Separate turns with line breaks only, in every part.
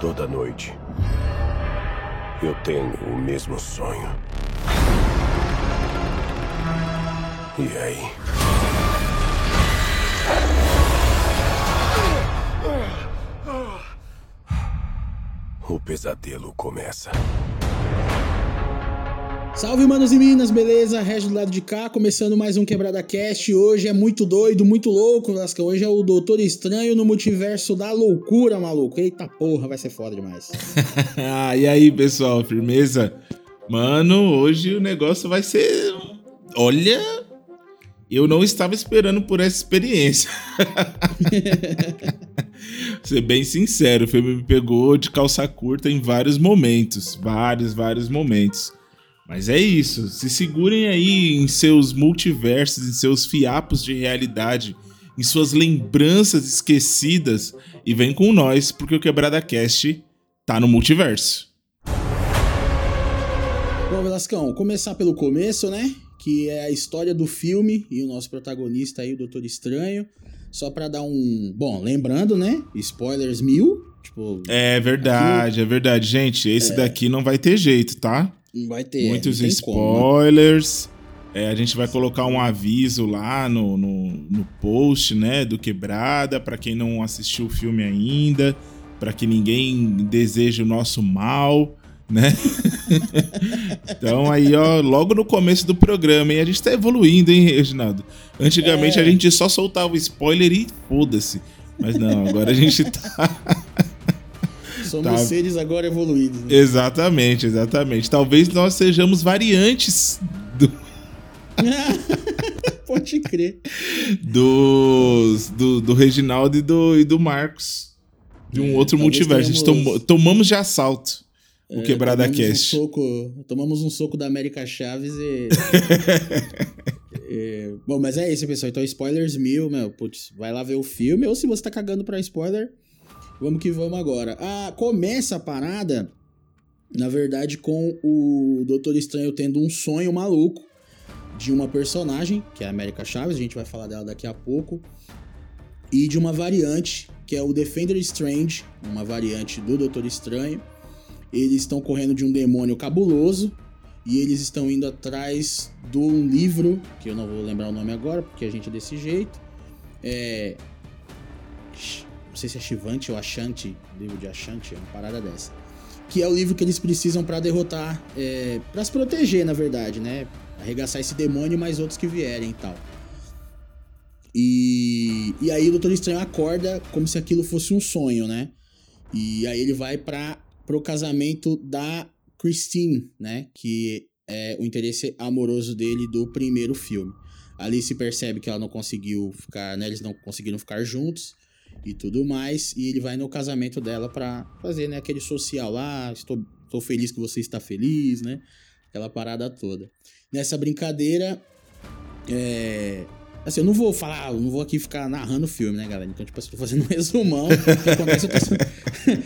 Toda noite, eu tenho o mesmo sonho. E aí? O pesadelo começa.
Salve, manos e minas, beleza? Regis do lado de cá, começando mais um Quebrada Cast. Hoje é muito doido, muito louco, Lascão. Hoje é o Doutor Estranho no multiverso da loucura, maluco. Eita porra, vai ser foda demais.
ah, e aí, pessoal, firmeza? Mano, hoje o negócio vai ser. Olha, eu não estava esperando por essa experiência. ser bem sincero, o filme me pegou de calça curta em vários momentos. Vários, vários momentos. Mas é isso. Se segurem aí em seus multiversos, em seus fiapos de realidade, em suas lembranças esquecidas e vem com nós, porque o Quebrada Cast tá no multiverso.
Bom, Velascão, começar pelo começo, né? Que é a história do filme e o nosso protagonista aí, o Doutor Estranho. Só para dar um. Bom, lembrando, né? Spoilers mil. Tipo,
é verdade, aqui... é verdade. Gente, esse é... daqui não vai ter jeito, tá?
Não vai ter.
Muitos spoilers. É, a gente vai colocar um aviso lá no, no, no post, né? Do Quebrada, para quem não assistiu o filme ainda, para que ninguém deseje o nosso mal né? então aí, ó, logo no começo do programa, e a gente tá evoluindo, hein, Reginaldo? Antigamente é. a gente só soltava spoiler e foda-se. Mas não, agora a gente tá.
Somos tá... seres agora evoluídos. Né?
Exatamente, exatamente. Talvez nós sejamos variantes do.
Pode crer.
Dos, do, do Reginaldo e do, e do Marcos. De um é, outro multiverso. A gente tomamos de assalto o é, Quebrada
tomamos
Cast.
Um soco, tomamos um soco da América Chaves e. é, bom, mas é isso, pessoal. Então, spoilers mil, meu. Putz, vai lá ver o filme. Ou se você tá cagando pra spoiler, vamos que vamos agora. Ah, começa a parada, na verdade, com o Doutor Estranho tendo um sonho maluco de uma personagem, que é a América Chaves, a gente vai falar dela daqui a pouco, e de uma variante, que é o Defender Strange, uma variante do Doutor Estranho eles estão correndo de um demônio cabuloso e eles estão indo atrás de um livro, que eu não vou lembrar o nome agora, porque a gente é desse jeito. É. Sei se é Shivante ou Ashanti, livro de Ashanti, é uma parada dessa. Que é o livro que eles precisam para derrotar, é, para se proteger, na verdade, né? Arregaçar esse demônio e mais outros que vierem e tal. E, e aí o Doutor Estranho acorda como se aquilo fosse um sonho, né? E aí ele vai para pro casamento da Christine, né? Que é o interesse amoroso dele do primeiro filme. Ali se percebe que ela não conseguiu ficar, né? Eles não conseguiram ficar juntos e tudo mais. E ele vai no casamento dela para fazer, né? Aquele social lá, estou, estou feliz que você está feliz, né? Aquela parada toda. Nessa brincadeira, é, Assim, eu não vou falar, eu não vou aqui ficar narrando o filme, né, galera? Então, tipo, eu tô fazendo um resumão. acontece, outras,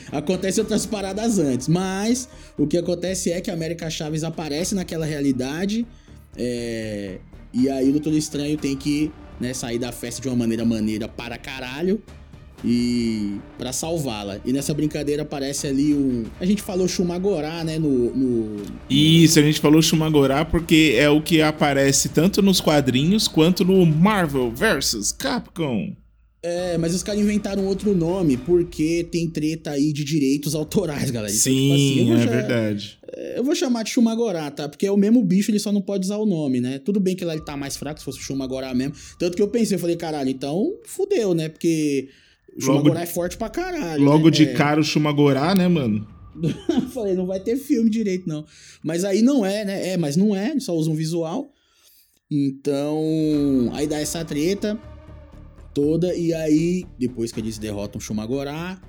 acontece outras paradas antes. Mas o que acontece é que a América Chaves aparece naquela realidade. É, e aí o Doutor Estranho tem que né, sair da festa de uma maneira maneira para caralho e para salvá-la. E nessa brincadeira aparece ali um. A gente falou Shumagorá, né? No, no,
Isso, a gente falou Shumagorá porque é o que aparece tanto nos quadrinhos quanto no Marvel vs Capcom.
É, mas os caras inventaram outro nome porque tem treta aí de direitos autorais, galera.
Então, tipo Sim, tipo assim, é já, verdade.
É, eu vou chamar de Shumagorá, tá? Porque é o mesmo bicho, ele só não pode usar o nome, né? Tudo bem que lá ele tá mais fraco, se fosse Shumagorá mesmo. Tanto que eu pensei, eu falei, caralho, então fudeu, né? Porque o Shumagorá é forte pra caralho.
Logo
né?
de
é.
cara o Shumagorá, né, mano?
Falei, não vai ter filme direito, não. Mas aí não é, né? É, mas não é, só usa um visual. Então, aí dá essa treta toda. E aí, depois que eles derrotam o Shumagorá,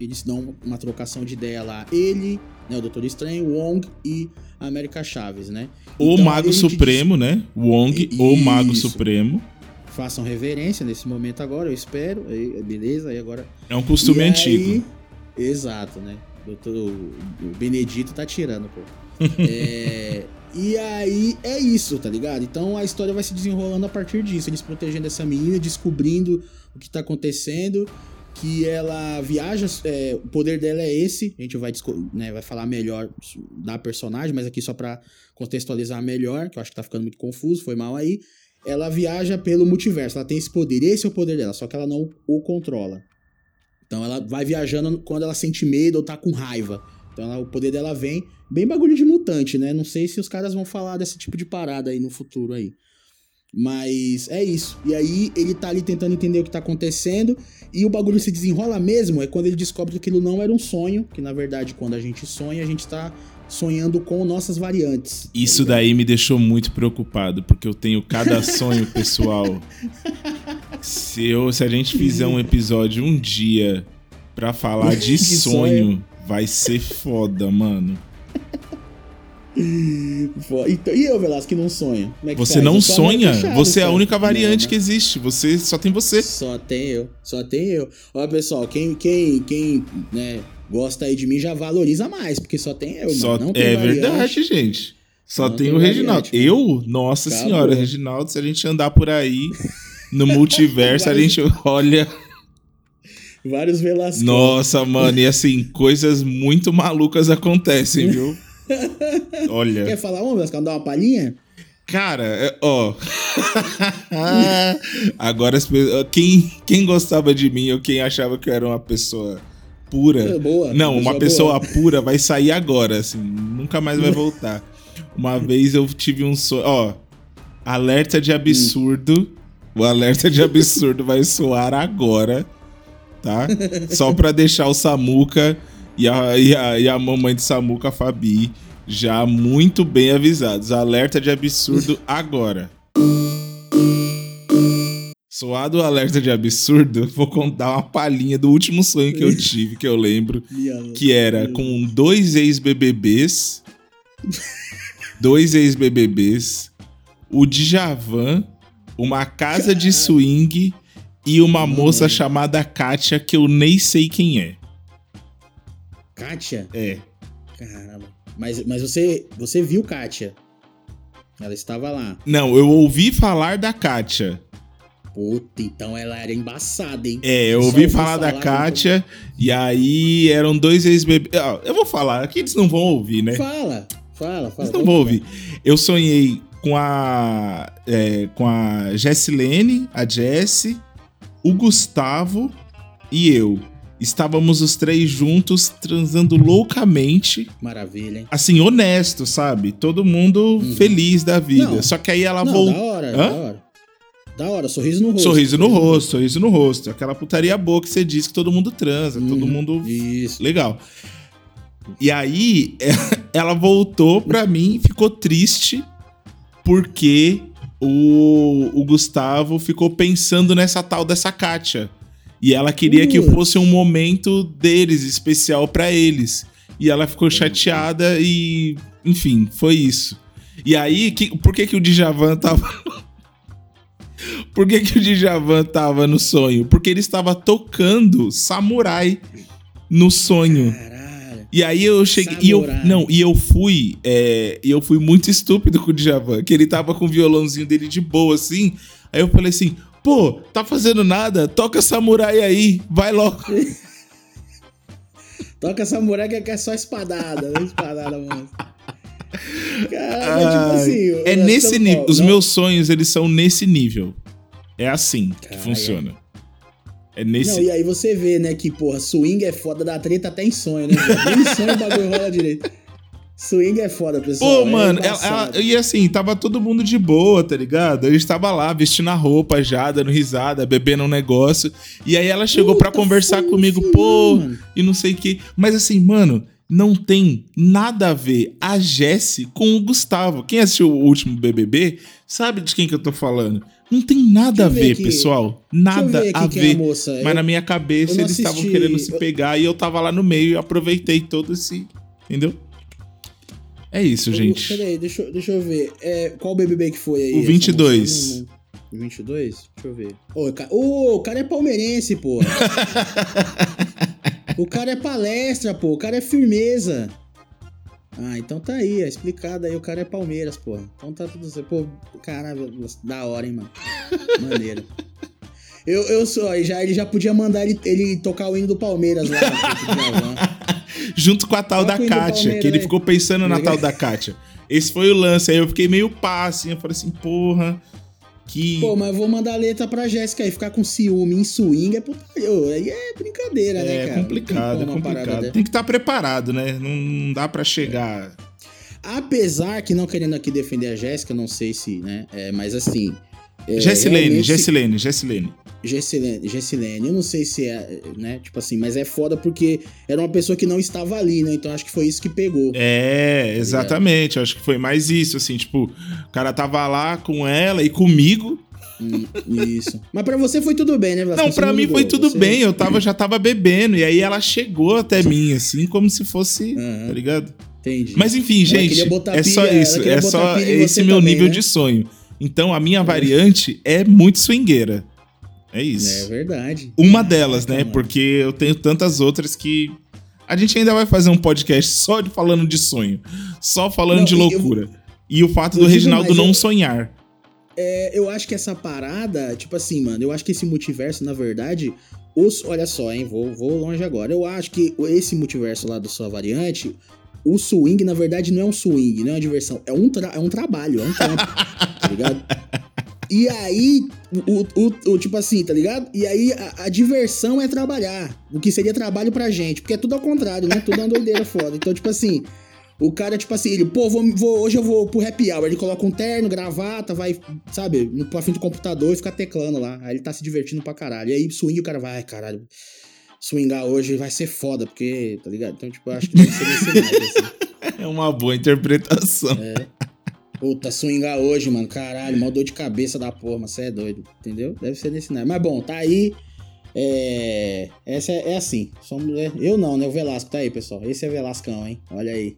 eles dão uma trocação de ideia lá. Ele, né, o Doutor Estranho, Wong e a América Chaves, né?
O então, Mago Supremo, diz... né? Wong, e, o Mago Supremo
façam reverência nesse momento agora, eu espero. Aí, beleza, aí agora.
É um costume
e
antigo.
Aí, exato, né? Doutor, o Benedito tá tirando, pô. é, e aí é isso, tá ligado? Então a história vai se desenrolando a partir disso. Eles protegendo essa menina, descobrindo o que tá acontecendo. que ela viaja, é, o poder dela é esse, a gente vai, né, vai falar melhor da personagem, mas aqui só pra contextualizar melhor, que eu acho que tá ficando muito confuso, foi mal aí. Ela viaja pelo multiverso, ela tem esse poder, esse é o poder dela, só que ela não o controla. Então ela vai viajando quando ela sente medo ou tá com raiva. Então ela, o poder dela vem, bem bagulho de mutante, né? Não sei se os caras vão falar desse tipo de parada aí no futuro aí. Mas é isso. E aí ele tá ali tentando entender o que tá acontecendo. E o bagulho se desenrola mesmo é quando ele descobre que aquilo não era um sonho. Que na verdade, quando a gente sonha, a gente tá sonhando com nossas variantes.
Isso tá daí me deixou muito preocupado, porque eu tenho cada sonho pessoal. Se, eu, se a gente fizer um episódio um dia pra falar de sonho, sonho, vai ser foda, mano.
Então, e eu, Velasco, que não sonha?
É que você não sonha? Fechado, você é a única variante não, que existe. Você só tem você.
Só tem eu. Só tem eu. Olha, pessoal, quem, quem, quem né, gosta aí de mim já valoriza mais, porque só tem eu,
só,
mano.
é variante. verdade, gente. Só não tem, o Reginaldo. Variante, eu? Nossa Acabou. senhora, Reginaldo, se a gente andar por aí no multiverso, a gente olha.
Vários Velasco.
Nossa, mano, e assim, coisas muito malucas acontecem, viu? Olha.
Quer falar uma, Velasco? Dar uma palhinha?
Cara, é, ó. Agora, quem, quem gostava de mim ou quem achava que eu era uma pessoa pura. É boa, não, uma pessoa boa. pura vai sair agora, assim. Nunca mais vai voltar. Uma vez eu tive um sonho. Ó, alerta de absurdo. O alerta de absurdo vai soar agora, tá? Só pra deixar o Samuca e a, e a, e a mamãe de Samuca, a Fabi, já muito bem avisados. Alerta de absurdo agora. Soado o alerta de absurdo, vou contar uma palhinha do último sonho que eu tive, que eu lembro, que era com dois ex-BBBs, dois ex-BBBs, o Djavan, uma casa de swing e uma moça chamada Kátia, que eu nem sei quem é.
Kátia?
É.
Caramba. Mas, mas você, você viu Kátia? Ela estava lá.
Não, eu ouvi falar da Kátia.
Puta, então ela era embaçada, hein?
É, eu ouvi falar, falar da Kátia e aí eram dois ex-bebês. Eu vou falar, aqui eles não vão ouvir, né?
Fala, fala, fala.
Eles não vão ouvir. Eu sonhei com a. É, com a Jessilene, a Jessie, o Gustavo e eu. Estávamos os três juntos, transando loucamente.
Maravilha, hein?
Assim, honesto, sabe? Todo mundo uhum. feliz da vida. Não, Só que aí ela voltou. Da
hora, Hã? da hora. Da hora, sorriso no rosto.
Sorriso no rosto, sorriso no rosto. Aquela putaria boa que você diz que todo mundo transa, todo uhum. mundo.
Isso.
Legal. E aí, ela voltou pra mim, ficou triste, porque o, o Gustavo ficou pensando nessa tal dessa Kátia. E ela queria que fosse um momento deles, especial para eles. E ela ficou chateada e. Enfim, foi isso. E aí, que, por que, que o Djavan tava. Por que, que o Djavan tava no sonho? Porque ele estava tocando samurai no sonho. Caralho. E aí eu cheguei. E eu, não, e eu fui. É, e eu fui muito estúpido com o Djavan, que ele tava com o violãozinho dele de boa, assim. Aí eu falei assim: Pô, tá fazendo nada? Toca samurai aí, vai logo.
Toca samurai que é só espadada, não espadada, mano. Cara, é tipo assim.
É nesse nível. Os meus sonhos, eles são nesse nível. É assim que funciona. É nesse. Não,
e aí você vê, né, que, porra, swing é foda da treta até em sonho, né? Nem em sonho o bagulho rola direito. Swing é foda, pessoal.
Pô, é mano, ela, ela, e assim, tava todo mundo de boa, tá ligado? A gente tava lá vestindo a roupa já, dando risada, bebendo um negócio. E aí ela chegou para conversar comigo, pô, mano. e não sei o que. Mas assim, mano, não tem nada a ver a Jesse com o Gustavo. Quem assistiu o último BBB sabe de quem que eu tô falando. Não tem nada a ver, pessoal. Nada ver a ver. É Mas na minha cabeça eles estavam querendo se pegar e eu tava lá no meio e aproveitei todo esse. Entendeu? É isso, gente.
Peraí, deixa, deixa eu ver. É, qual BBB que foi aí?
O 22.
O 22? Deixa eu ver. Ô, oh, o cara é palmeirense, pô. o cara é palestra, pô. O cara é firmeza. Ah, então tá aí, é explicado aí. O cara é Palmeiras, pô. Então tá tudo certo. Pô, caralho, da hora, hein, mano. Maneiro. Eu, eu sou, já, ele já podia mandar ele, ele tocar o hino do Palmeiras lá.
Junto com a tal da Kátia, que ele ficou pensando na tal da Kátia. Esse foi o lance. Aí eu fiquei meio pá, assim. Eu falei assim, porra. Que...
Pô, mas eu vou mandar a letra pra Jéssica aí. Ficar com ciúme em swing é putaria. Aí é brincadeira, né,
é
cara?
Complicado, é complicado. Tem que estar tá preparado, né? Não, não dá para chegar.
Apesar que, não querendo aqui defender a Jéssica, não sei se, né? É, mas assim.
É, Gessilene, Gessilene, Gessilene.
Gessilene, Gessilene, eu não sei se é, né? Tipo assim, mas é foda porque era uma pessoa que não estava ali, né? Então acho que foi isso que pegou.
É, tá exatamente. Acho que foi mais isso, assim, tipo, o cara tava lá com ela e comigo.
Hum, isso. Mas para você foi tudo bem, né,
Vasco? Não, para mim ligou, foi tudo você... bem. Eu tava, já tava bebendo. E aí ela chegou até mim, assim, como se fosse. Uhum. Tá ligado?
Entendi.
Mas enfim, gente, é só isso. É só esse meu também, nível né? de sonho. Então a minha variante é muito swingueira. É isso.
É verdade.
Uma delas, né? Porque eu tenho tantas outras que. A gente ainda vai fazer um podcast só de falando de sonho. Só falando não, de loucura. Eu, e o fato do Reginaldo não eu, sonhar.
É, eu acho que essa parada, tipo assim, mano, eu acho que esse multiverso, na verdade, os, olha só, hein, vou, vou longe agora. Eu acho que esse multiverso lá do sua variante, o swing, na verdade, não é um swing, não é uma diversão, é um, é um trabalho, é um trampo, tá ligado? E aí, o, o, o, tipo assim, tá ligado? E aí a, a, diversão é trabalhar. O que seria trabalho pra gente. Porque é tudo ao contrário, né? Tudo é uma doideira foda. Então, tipo assim, o cara, tipo assim, ele, pô, vou, vou, hoje eu vou pro happy hour. Ele coloca um terno, gravata, vai, sabe, no pra frente do computador e fica teclando lá. Aí ele tá se divertindo pra caralho. E aí, swing, o cara vai, ai, caralho, swingar hoje vai ser foda, porque, tá ligado? Então, tipo, eu acho que deve ser nesse mais,
assim. É uma boa interpretação. É.
Puta, swingar hoje, mano. Caralho, mal dor de cabeça da porra, mas você é doido. Entendeu? Deve ser nesse naipe. Mas bom, tá aí. É. Essa é, é assim. Somos, é, eu não, né? O Velasco tá aí, pessoal. Esse é Velascão, hein? Olha aí.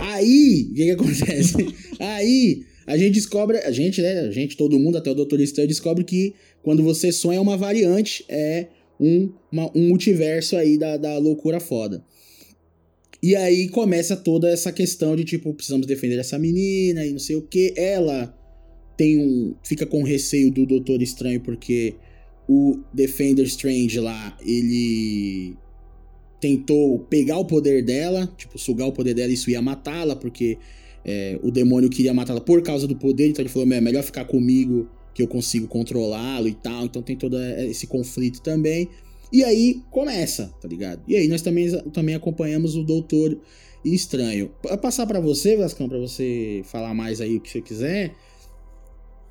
Aí, o que, que acontece? aí, a gente descobre. A gente, né? A gente, todo mundo, até o Dr. Stan, descobre que quando você sonha uma variante, é um, uma, um multiverso aí da, da loucura foda. E aí começa toda essa questão de tipo, precisamos defender essa menina e não sei o que. Ela tem um. fica com receio do Doutor Estranho porque o Defender Strange lá, ele tentou pegar o poder dela, tipo, sugar o poder dela isso ia matá-la, porque é, o demônio queria matá-la por causa do poder, então ele falou: é melhor ficar comigo que eu consigo controlá-lo e tal. Então tem todo esse conflito também. E aí começa, tá ligado? E aí nós também, também acompanhamos o Doutor Estranho. Pra passar para você, Vascão, para você falar mais aí o que você quiser.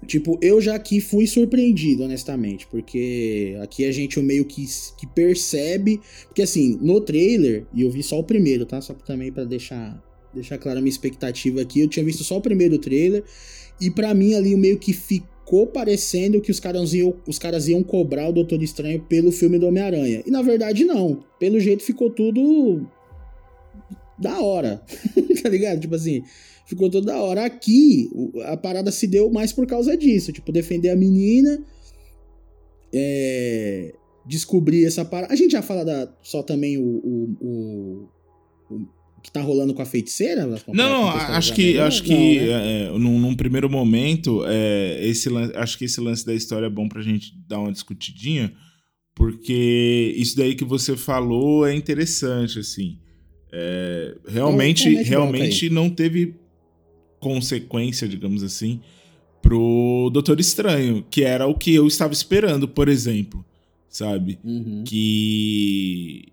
Tipo, eu já aqui fui surpreendido, honestamente, porque aqui a gente meio que, que percebe. Porque assim, no trailer, e eu vi só o primeiro, tá? Só também para deixar, deixar clara a minha expectativa aqui, eu tinha visto só o primeiro trailer. E para mim ali meio que ficou ficou parecendo que os caras, iam, os caras iam cobrar o Doutor Estranho pelo filme do Homem-Aranha. E na verdade, não. Pelo jeito ficou tudo. da hora. tá ligado? Tipo assim, ficou tudo da hora. Aqui, a parada se deu mais por causa disso. Tipo, defender a menina. É, descobrir essa parada. A gente já fala da, só também o, o, o que tá rolando com a feiticeira?
Não, acho que, acho que não, né? é, num, num, primeiro momento, é, esse, acho que esse lance da história é bom pra gente dar uma discutidinha, porque isso daí que você falou é interessante, assim. É, realmente, então, realmente não teve consequência, digamos assim, pro Doutor Estranho, que era o que eu estava esperando, por exemplo, sabe? Uhum. Que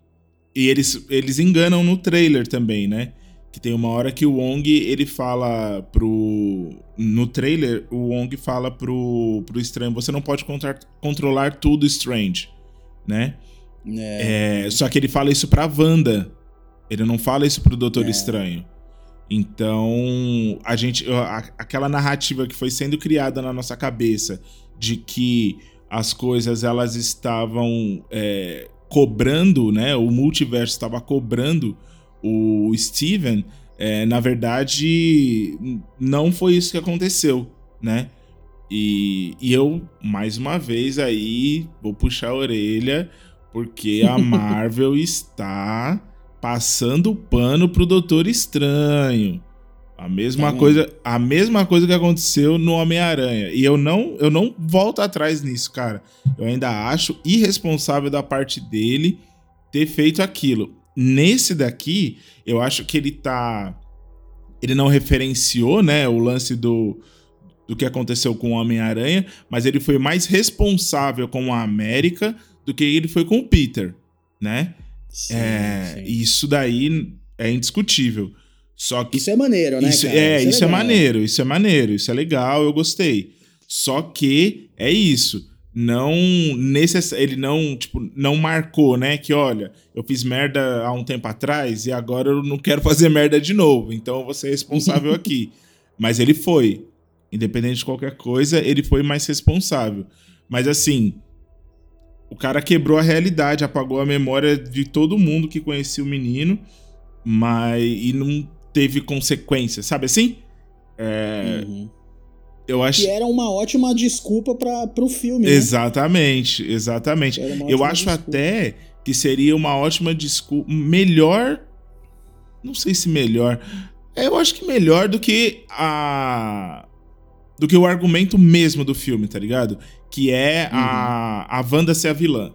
e eles, eles enganam no trailer também, né? Que tem uma hora que o Wong, ele fala pro... No trailer, o Wong fala pro, pro Estranho, você não pode contra, controlar tudo Strange, né? É. É, só que ele fala isso pra Wanda. Ele não fala isso pro Doutor é. Estranho. Então, a gente... A, aquela narrativa que foi sendo criada na nossa cabeça de que as coisas, elas estavam... Cobrando, né? O multiverso estava cobrando o Steven, é, na verdade, não foi isso que aconteceu, né? E, e eu, mais uma vez, aí vou puxar a orelha, porque a Marvel está passando o pano pro Doutor Estranho. A mesma, tá coisa, a mesma coisa que aconteceu no Homem-Aranha. E eu não, eu não volto atrás nisso, cara. Eu ainda acho irresponsável da parte dele ter feito aquilo. Nesse daqui, eu acho que ele tá. Ele não referenciou, né, o lance do, do que aconteceu com o Homem-Aranha, mas ele foi mais responsável com a América do que ele foi com o Peter, né? Sim, é, sim. Isso daí é indiscutível. Só que
isso é maneiro, né?
Isso, é, isso, é, isso é, maneiro, isso é maneiro, isso é legal, eu gostei. Só que é isso. Não necess... ele não, tipo, não marcou, né, que olha, eu fiz merda há um tempo atrás e agora eu não quero fazer merda de novo, então você é responsável aqui. Mas ele foi, independente de qualquer coisa, ele foi mais responsável. Mas assim, o cara quebrou a realidade, apagou a memória de todo mundo que conhecia o menino, mas e não teve consequências, sabe assim? É, uhum.
Eu acho... Que era uma ótima desculpa para pro filme. Né?
Exatamente, exatamente. Eu acho desculpa. até que seria uma ótima desculpa. Melhor. Não sei se melhor. Eu acho que melhor do que a. Do que o argumento mesmo do filme, tá ligado? Que é uhum. a, a Wanda ser a vilã.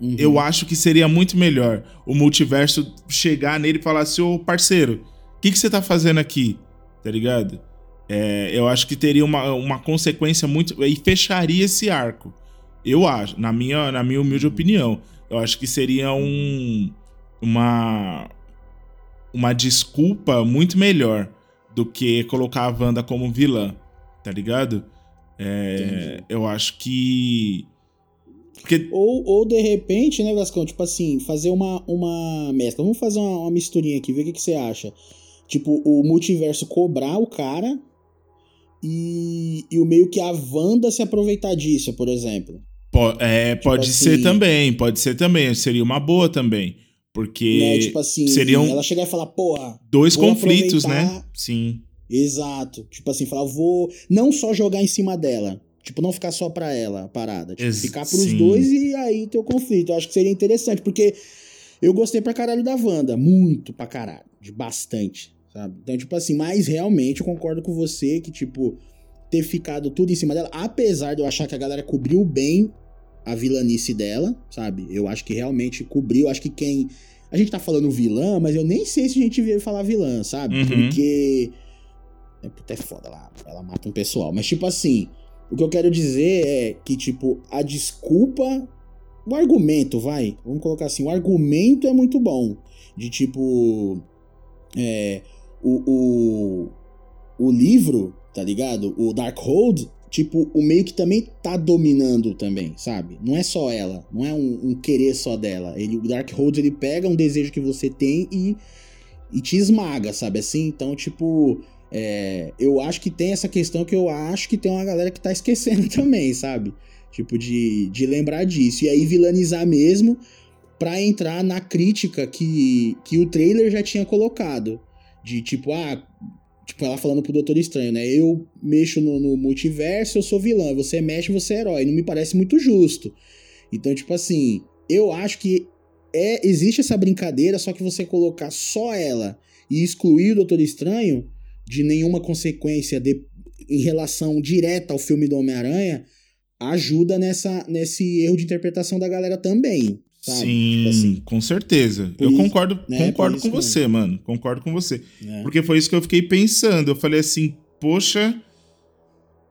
Uhum. Eu acho que seria muito melhor o multiverso chegar nele e falar assim: ô parceiro, o que, que você tá fazendo aqui? Tá ligado? É, eu acho que teria uma, uma consequência muito. e fecharia esse arco. Eu acho, na minha, na minha humilde opinião. Eu acho que seria um. Uma. Uma desculpa muito melhor do que colocar a Wanda como vilã. Tá ligado? É, eu acho que
porque... Ou, ou de repente, né, Vascão, tipo assim, fazer uma, uma mescla. Vamos fazer uma, uma misturinha aqui, ver o que, que você acha. Tipo, o multiverso cobrar o cara e, e o meio que a Wanda se aproveitar disso, por exemplo.
Pode, é, tipo pode assim, ser também, pode ser também. Seria uma boa também. Porque né, tipo assim, seriam
ela chegar e falar, porra.
Dois conflitos, né? Sim.
Exato. Tipo assim, falar, vou não só jogar em cima dela, Tipo, não ficar só pra ela a parada. Tipo, ficar pros sim. dois e aí ter o conflito. Eu acho que seria interessante, porque eu gostei pra caralho da Wanda. Muito pra caralho. De bastante, sabe? Então, tipo assim, mas realmente eu concordo com você que, tipo, ter ficado tudo em cima dela, apesar de eu achar que a galera cobriu bem a vilanice dela, sabe? Eu acho que realmente cobriu. Acho que quem. A gente tá falando vilã, mas eu nem sei se a gente veio falar vilã, sabe? Uhum. Porque. É, puta, é foda lá. Ela mata um pessoal. Mas, tipo assim. O que eu quero dizer é que, tipo, a desculpa. O argumento, vai. Vamos colocar assim. O argumento é muito bom. De tipo. É, o, o, o livro, tá ligado? O Darkhold, tipo, o meio que também tá dominando também, sabe? Não é só ela, não é um, um, querer só dela. Ele, o Darkhold, ele pega um desejo que você tem e, e te esmaga, sabe assim? Então, tipo, é, eu acho que tem essa questão que eu acho que tem uma galera que tá esquecendo também, sabe? Tipo, de, de lembrar disso. E aí vilanizar mesmo pra entrar na crítica que, que o trailer já tinha colocado. De tipo, ah, tipo, ela falando pro Doutor Estranho, né? Eu mexo no, no multiverso, eu sou vilã. Você mexe, você é herói. Não me parece muito justo. Então, tipo assim, eu acho que é existe essa brincadeira, só que você colocar só ela e excluir o Doutor Estranho de nenhuma consequência de, em relação direta ao filme do Homem-Aranha, ajuda nessa, nesse erro de interpretação da galera também. Sabe?
Sim, tipo assim, com certeza. Por eu isso, concordo, né, concordo com você, mesmo. mano. Concordo com você. É. Porque foi isso que eu fiquei pensando. Eu falei assim, poxa,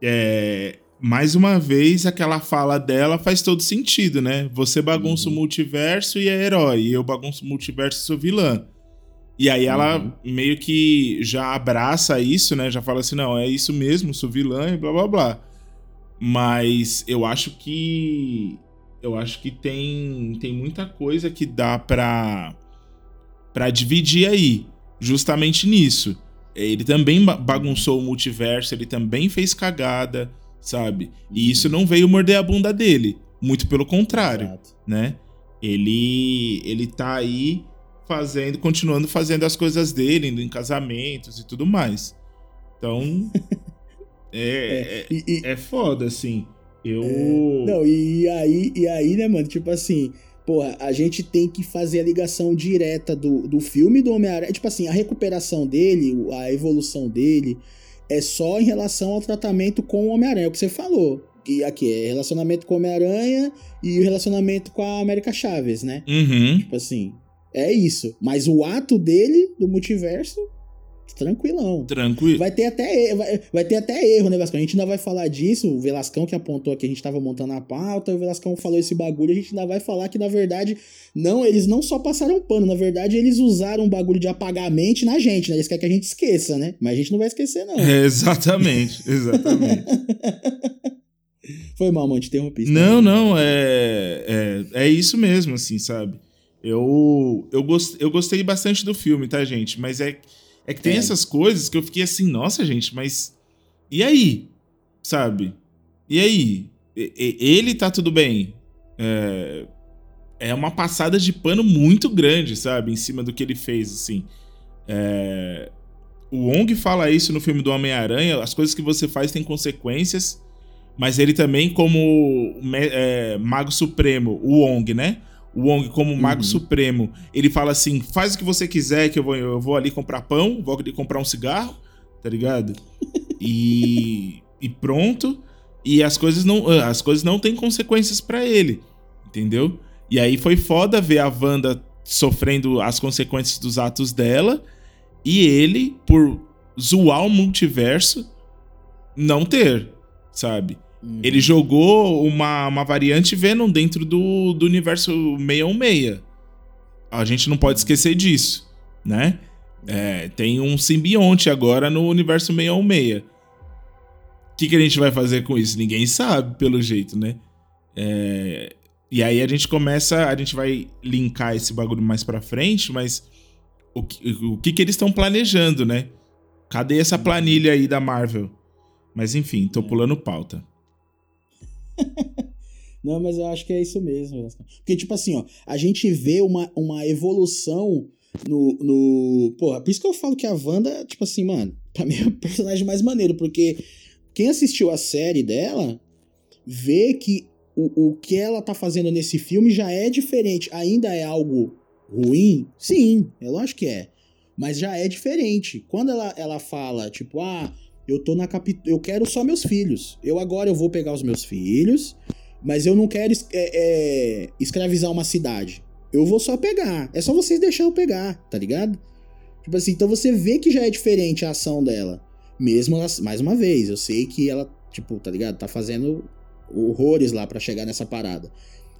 é, mais uma vez, aquela fala dela faz todo sentido, né? Você bagunça uhum. o multiverso e é herói. E eu bagunço o multiverso e sou vilã. E aí ela uhum. meio que já abraça isso, né? Já fala assim, não, é isso mesmo, sou vilã e blá blá blá. Mas eu acho que eu acho que tem tem muita coisa que dá pra para dividir aí, justamente nisso. Ele também bagunçou o multiverso, ele também fez cagada, sabe? E isso não veio morder a bunda dele, muito pelo contrário, Exato. né? Ele ele tá aí fazendo, continuando fazendo as coisas dele, indo em casamentos e tudo mais. Então. é, é, e, é foda, assim. Eu. É,
não, e aí, e aí, né, mano? Tipo assim, porra, a gente tem que fazer a ligação direta do, do filme do Homem-Aranha. Tipo assim, a recuperação dele, a evolução dele, é só em relação ao tratamento com o Homem-Aranha, é o que você falou. E aqui é relacionamento com o Homem-Aranha e o relacionamento com a América Chaves, né?
Uhum.
Tipo assim, é isso. Mas o ato dele, do multiverso, tranquilão.
Tranquilo.
Vai ter até, vai, vai ter até erro, né, Velascão? A gente ainda vai falar disso. O Velascão que apontou aqui, a gente tava montando a pauta, o Velascão falou esse bagulho, a gente ainda vai falar que, na verdade, não, eles não só passaram pano, na verdade, eles usaram um bagulho de apagar a mente na gente, né? Eles querem que a gente esqueça, né? Mas a gente não vai esquecer, não.
É, exatamente, exatamente.
Foi mal, mano, te interrompi.
Não, não, é, é, é isso mesmo, assim, sabe? Eu, eu, gost, eu gostei bastante do filme, tá, gente? Mas é, é que tem é. essas coisas que eu fiquei assim, nossa, gente, mas. E aí? Sabe? E aí? E, ele tá tudo bem. É, é uma passada de pano muito grande, sabe? Em cima do que ele fez, assim. É, o Wong fala isso no filme do Homem-Aranha: as coisas que você faz têm consequências, mas ele também, como é, Mago Supremo, o Wong, né? O Wong como Mago uhum. Supremo, ele fala assim: faz o que você quiser, que eu vou, eu vou ali comprar pão, vou ali comprar um cigarro, tá ligado? E, e pronto. E as coisas não, as coisas não têm consequências para ele, entendeu? E aí foi foda ver a Wanda sofrendo as consequências dos atos dela e ele, por zoar o multiverso, não ter, sabe? Uhum. Ele jogou uma, uma variante Venom dentro do, do universo 616. A gente não pode esquecer disso, né? É, tem um simbionte agora no universo 616. O que, que a gente vai fazer com isso? Ninguém sabe, pelo jeito, né? É, e aí a gente começa, a gente vai linkar esse bagulho mais pra frente, mas o que, o que, que eles estão planejando, né? Cadê essa planilha aí da Marvel? Mas enfim, tô pulando pauta.
Não, mas eu acho que é isso mesmo. Porque, tipo assim, ó, a gente vê uma, uma evolução no, no. Porra, por isso que eu falo que a Wanda, tipo assim, mano, pra mim é o personagem mais maneiro, porque quem assistiu a série dela vê que o, o que ela tá fazendo nesse filme já é diferente. Ainda é algo ruim? Sim, eu acho que é. Mas já é diferente. Quando ela, ela fala, tipo, ah, eu tô na capital. Eu quero só meus filhos. Eu agora eu vou pegar os meus filhos, mas eu não quero é, é, escravizar uma cidade. Eu vou só pegar. É só vocês deixar eu pegar, tá ligado? Tipo assim, então você vê que já é diferente a ação dela. Mesmo ela, mais uma vez, eu sei que ela, tipo, tá ligado? Tá fazendo horrores lá para chegar nessa parada.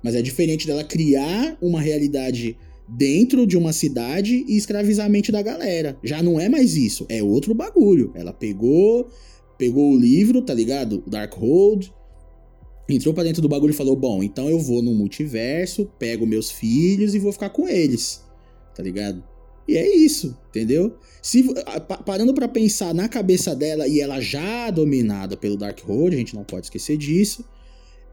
Mas é diferente dela criar uma realidade dentro de uma cidade e escravizar a mente da galera. Já não é mais isso, é outro bagulho. Ela pegou, pegou o livro, tá ligado? Darkhold, entrou para dentro do bagulho e falou: "Bom, então eu vou no multiverso, pego meus filhos e vou ficar com eles". Tá ligado? E é isso, entendeu? Se parando para pensar na cabeça dela e ela já dominada pelo Darkhold, a gente não pode esquecer disso,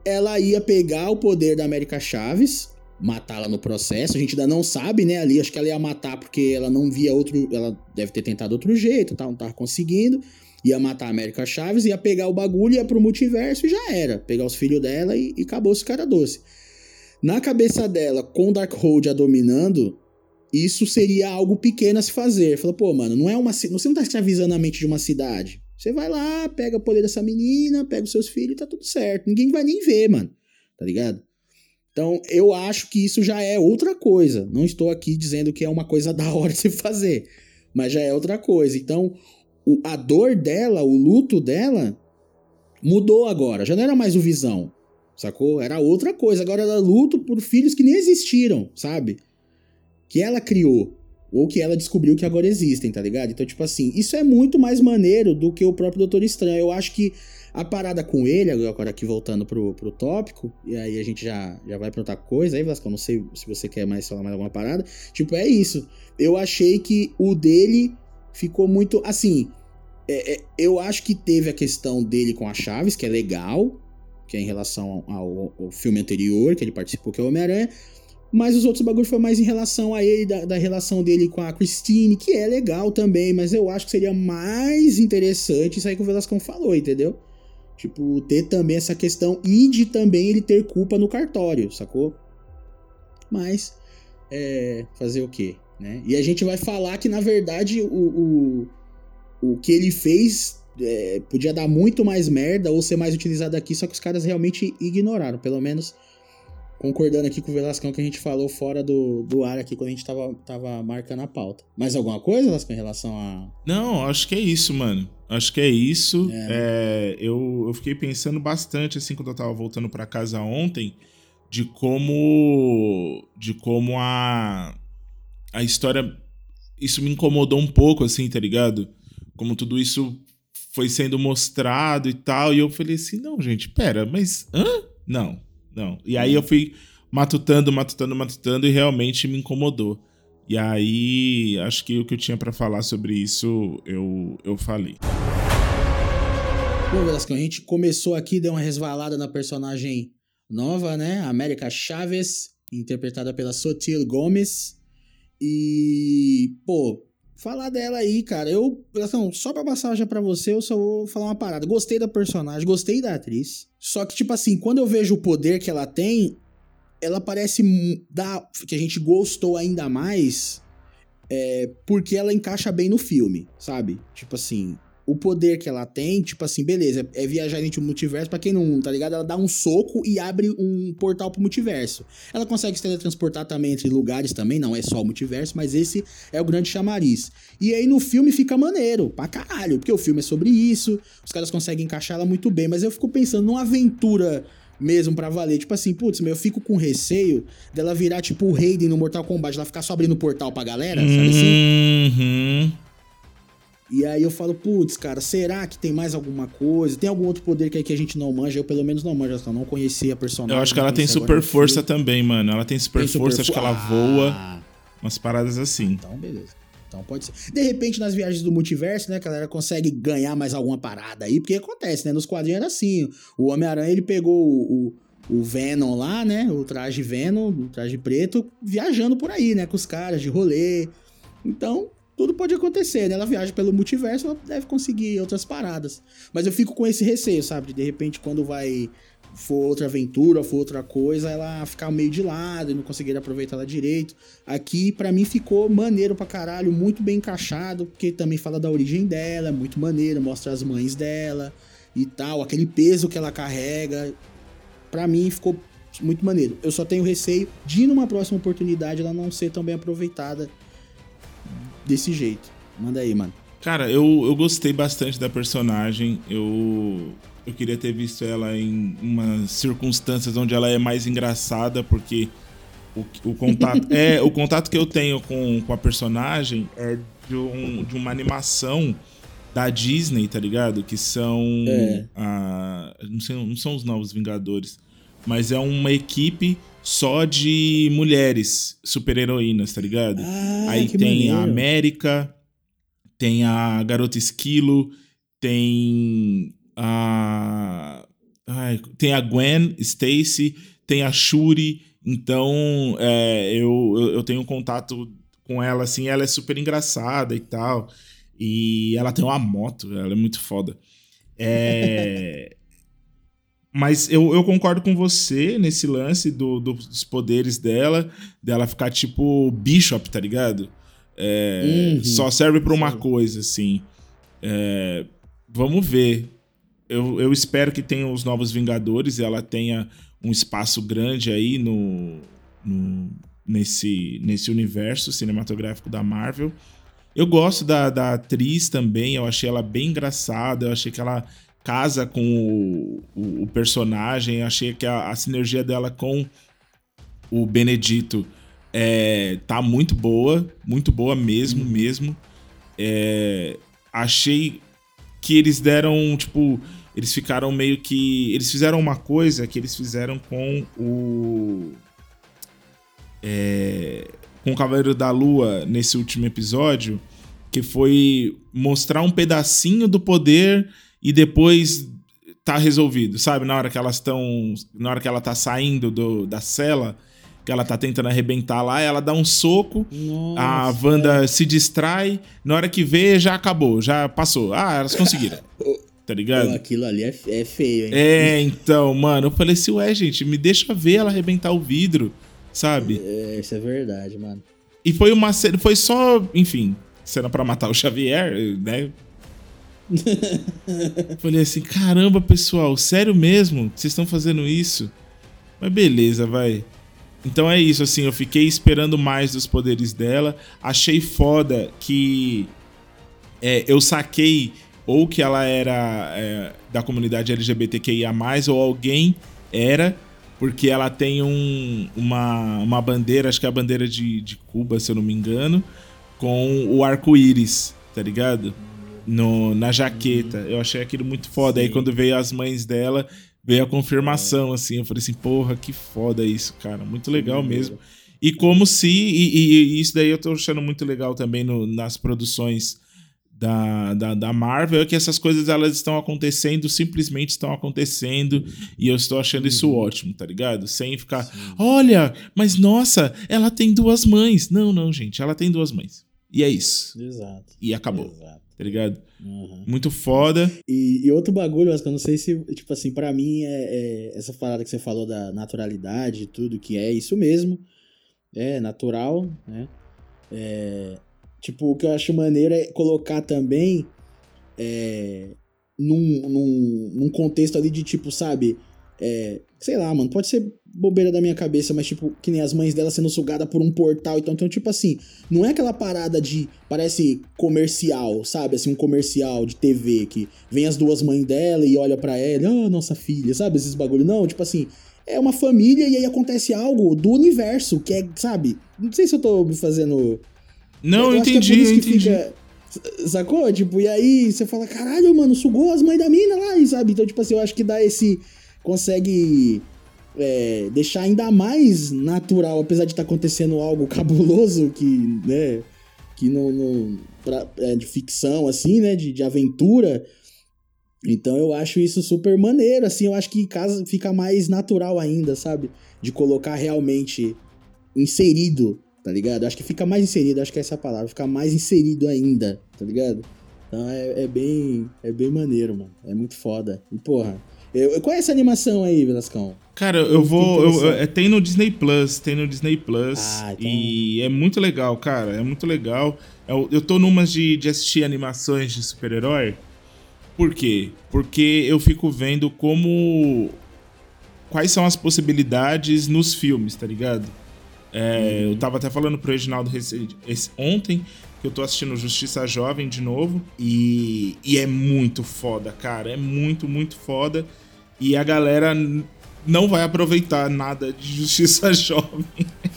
ela ia pegar o poder da América Chaves, matá-la no processo. A gente ainda não sabe, né? Ali, acho que ela ia matar porque ela não via outro. Ela deve ter tentado outro jeito, tá? não tava conseguindo. Ia matar a América Chaves, ia pegar o bagulho, ia pro multiverso e já era. Pegar os filhos dela e, e acabou esse cara doce. Na cabeça dela, com Darkhold a dominando, isso seria algo pequeno a se fazer. Fala, pô, mano, não é uma. Você não tá escravizando a mente de uma cidade. Você vai lá, pega o poder dessa menina, pega os seus filhos e tá tudo certo. Ninguém vai nem ver, mano. Tá ligado? Então, eu acho que isso já é outra coisa. Não estou aqui dizendo que é uma coisa da hora de fazer, mas já é outra coisa. Então, o, a dor dela, o luto dela, mudou agora. Já não era mais o Visão, sacou? Era outra coisa. Agora ela luta por filhos que nem existiram, sabe? Que ela criou. Ou que ela descobriu que agora existem, tá ligado? Então, tipo assim, isso é muito mais maneiro do que o próprio Doutor Estranho. Eu acho que a parada com ele, agora aqui voltando pro, pro tópico, e aí a gente já, já vai pra outra coisa, aí Vasco, não sei se você quer mais falar mais alguma parada. Tipo, é isso. Eu achei que o dele ficou muito. Assim, é, é, eu acho que teve a questão dele com a Chaves, que é legal, que é em relação ao, ao filme anterior, que ele participou, que é o Homem-Aranha. Mas os outros bagulhos foi mais em relação a ele, da, da, relação dele com a Christine, que é legal também, mas eu acho que seria mais interessante isso aí que o Velascão falou, entendeu? Tipo, ter também essa questão e de também ele ter culpa no cartório, sacou? Mas, é, fazer o quê? Né? E a gente vai falar que, na verdade, o, o, o que ele fez é, podia dar muito mais merda ou ser mais utilizado aqui, só que os caras realmente ignoraram. Pelo menos concordando aqui com o Velascão que a gente falou fora do, do ar aqui quando a gente tava, tava marcando a pauta. Mais alguma coisa, Velascão, em relação a.
Não, acho que é isso, mano. Acho que é isso. É. É, eu, eu fiquei pensando bastante, assim, quando eu tava voltando para casa ontem, de como. de como a. a história. Isso me incomodou um pouco, assim, tá ligado? Como tudo isso foi sendo mostrado e tal. E eu falei assim: não, gente, pera, mas. hã? Não, não. E aí eu fui matutando, matutando, matutando e realmente me incomodou. E aí, acho que o que eu tinha para falar sobre isso, eu, eu falei.
Bom, Velasco, a gente começou aqui, deu uma resvalada na personagem nova, né? América Chaves, interpretada pela Sotil Gomes. E, pô, falar dela aí, cara. Eu, assim, só pra passar já pra você, eu só vou falar uma parada. Gostei da personagem, gostei da atriz. Só que, tipo assim, quando eu vejo o poder que ela tem, ela parece dar. que a gente gostou ainda mais. É, porque ela encaixa bem no filme, sabe? Tipo assim, o poder que ela tem, tipo assim, beleza, é viajar entre o multiverso, para quem não tá ligado, ela dá um soco e abre um portal pro multiverso. Ela consegue se teletransportar também entre lugares também, não é só o multiverso, mas esse é o grande chamariz. E aí no filme fica maneiro, pra caralho, porque o filme é sobre isso, os caras conseguem encaixar ela muito bem, mas eu fico pensando numa aventura mesmo para valer. Tipo assim, putz, eu fico com receio dela virar tipo o Raiden no Mortal Kombat, ela ficar só abrindo portal pra galera, sabe assim?
Uhum.
E aí eu falo, putz, cara, será que tem mais alguma coisa? Tem algum outro poder que, aí que a gente não manja? Eu pelo menos não manjo, eu não conhecia a personagem.
Eu acho que ela tem super força também, mano. Ela tem super tem força, super acho que ela voa. Ah. Umas paradas assim.
Então, beleza. Então pode ser. De repente, nas viagens do multiverso, né, a galera consegue ganhar mais alguma parada aí, porque acontece, né? Nos quadrinhos era assim. O Homem-Aranha, ele pegou o, o, Venom lá, né? O traje Venom, o traje preto, viajando por aí, né? Com os caras de rolê. Então, tudo pode acontecer, né? Ela viaja pelo multiverso, ela deve conseguir outras paradas. Mas eu fico com esse receio, sabe? De, de repente, quando vai for outra aventura, for outra coisa, ela ficar meio de lado e não conseguir aproveitar ela direito. Aqui, para mim, ficou maneiro pra caralho, muito bem encaixado, porque também fala da origem dela, é muito maneiro, mostra as mães dela e tal, aquele peso que ela carrega. Pra mim, ficou muito maneiro. Eu só tenho receio de, numa próxima oportunidade, ela não ser tão bem aproveitada desse jeito. Manda aí, mano.
Cara, eu, eu gostei bastante da personagem. Eu, eu queria ter visto ela em umas circunstâncias onde ela é mais engraçada, porque o, o contato. é, o contato que eu tenho com, com a personagem é de, um, de uma animação da Disney, tá ligado? Que são. É. A, não, sei, não são os Novos Vingadores, mas é uma equipe só de mulheres super-heroínas, tá ligado?
Ah,
Aí tem
maneiro.
a América, tem a Garota Esquilo, tem a. Ai, tem a Gwen Stacy, tem a Shuri. Então, é, eu, eu tenho contato com ela, assim, ela é super engraçada e tal. E ela tem uma moto, ela é muito foda. É. Mas eu, eu concordo com você nesse lance do, do, dos poderes dela, dela ficar tipo Bishop, tá ligado? É, uhum. Só serve pra uma coisa, assim. É, vamos ver. Eu, eu espero que tenha os Novos Vingadores e ela tenha um espaço grande aí no, no, nesse, nesse universo cinematográfico da Marvel. Eu gosto da, da atriz também, eu achei ela bem engraçada, eu achei que ela casa com o, o, o personagem. Achei que a, a, sinergia dela com o Benedito é, tá muito boa, muito boa mesmo, uhum. mesmo. É, achei que eles deram, tipo, eles ficaram meio que. Eles fizeram uma coisa que eles fizeram com o. É, com o Cavaleiro da Lua nesse último episódio, que foi mostrar um pedacinho do poder e depois tá resolvido, sabe? Na hora que elas estão. Na hora que ela tá saindo do, da cela, que ela tá tentando arrebentar lá, ela dá um soco, Nossa, a Wanda se distrai, na hora que vê, já acabou, já passou. Ah, elas conseguiram. tá ligado?
Aquilo ali é, é feio, hein?
É, então, mano, eu falei assim, ué, gente, me deixa ver ela arrebentar o vidro. sabe?
É, isso é verdade, mano.
E foi uma cena, foi só, enfim, cena para matar o Xavier, né? Falei assim, caramba, pessoal, sério mesmo? Vocês estão fazendo isso? Mas beleza, vai. Então é isso, assim, eu fiquei esperando mais dos poderes dela. Achei foda que é, eu saquei ou que ela era é, da comunidade LGBTQIA, ou alguém era, porque ela tem um, uma, uma bandeira, acho que é a bandeira de, de Cuba, se eu não me engano, com o arco-íris, tá ligado? No, na jaqueta. Eu achei aquilo muito foda. Sim. Aí quando veio as mães dela, veio a confirmação, assim. Eu falei assim, porra, que foda isso, cara. Muito legal mesmo. E como se. E, e, e, isso daí eu tô achando muito legal também no, nas produções da, da, da, Marvel é que essas coisas elas estão acontecendo, simplesmente estão acontecendo, e eu estou achando isso uhum. ótimo, tá ligado? Sem ficar, Sim. olha, mas nossa, ela tem duas mães. Não, não, gente, ela tem duas mães. E é isso.
Exato.
E acabou. Exato. Tá ligado? Uhum. Muito foda.
E, e, outro bagulho, que eu não sei se, tipo assim, para mim é, é, essa parada que você falou da naturalidade e tudo, que é isso mesmo. É natural, né? É, Tipo, o que eu acho maneiro é colocar também é, num, num, num contexto ali de tipo, sabe? É, sei lá, mano, pode ser bobeira da minha cabeça, mas tipo, que nem as mães dela sendo sugada por um portal. Então, então, tipo assim, não é aquela parada de. Parece comercial, sabe? Assim, um comercial de TV que vem as duas mães dela e olha para ela, ah, oh, nossa filha, sabe? Esses bagulho. Não, tipo assim, é uma família e aí acontece algo do universo, que é, sabe? Não sei se eu tô me fazendo
não, eu, eu entendi, é eu entendi. Fica,
sacou? Tipo, e aí você fala, caralho, mano, sugou as mães da mina lá, e sabe? Então, tipo assim, eu acho que dá esse. Consegue é, deixar ainda mais natural, apesar de estar tá acontecendo algo cabuloso que, né? Que não. não pra, é, de ficção, assim, né? De, de aventura. Então eu acho isso super maneiro, assim, eu acho que casa fica mais natural ainda, sabe? De colocar realmente inserido tá ligado? Acho que fica mais inserido, acho que é essa a palavra, fica mais inserido ainda, tá ligado? Então é, é bem é bem maneiro, mano. É muito foda. E porra, eu, qual é essa animação aí, Velascão?
Cara, eu vou. Eu, eu, é, tem no Disney Plus, tem no Disney Plus. Ah, então... E é muito legal, cara. É muito legal. Eu, eu tô numas de, de assistir animações de super-herói. Por quê? Porque eu fico vendo como. Quais são as possibilidades nos filmes, tá ligado? É, Eu tava até falando pro Reginaldo ontem que eu tô assistindo Justiça Jovem de novo. E, e é muito foda, cara. É muito, muito foda. E a galera não vai aproveitar nada de Justiça Jovem.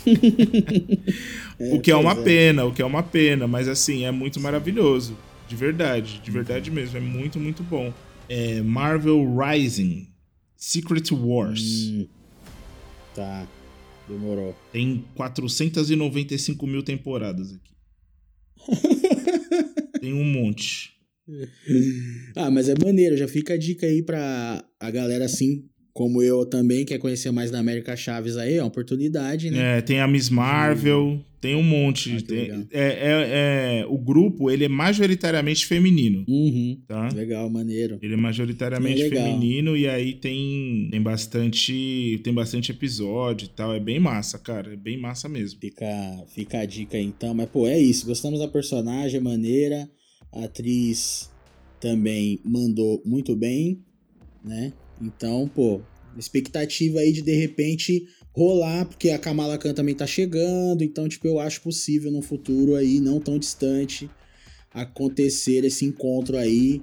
o que é uma é. pena, o que é uma pena. Mas assim, é muito maravilhoso. De verdade, de verdade mesmo. É muito, muito bom. É Marvel Rising Secret Wars. Hum,
tá. Demorou.
Tem 495 mil temporadas aqui. Tem um monte.
Ah, mas é maneiro. Já fica a dica aí pra a galera assim, como eu também, quer conhecer mais da América Chaves aí, é uma oportunidade, né?
É, tem a Miss Marvel, tem um monte. Ah, tem, é, é, é, o grupo, ele é majoritariamente feminino.
Uhum, tá? Legal, maneiro.
Ele é majoritariamente é feminino e aí tem, tem bastante tem bastante episódio e tal. É bem massa, cara. É bem massa mesmo.
Fica, fica a dica aí, então. Mas, pô, é isso. Gostamos da personagem, maneira. A atriz também mandou muito bem, né? Então, pô, expectativa aí de de repente rolar, porque a Kamala Khan também tá chegando, então, tipo, eu acho possível no futuro aí, não tão distante, acontecer esse encontro aí,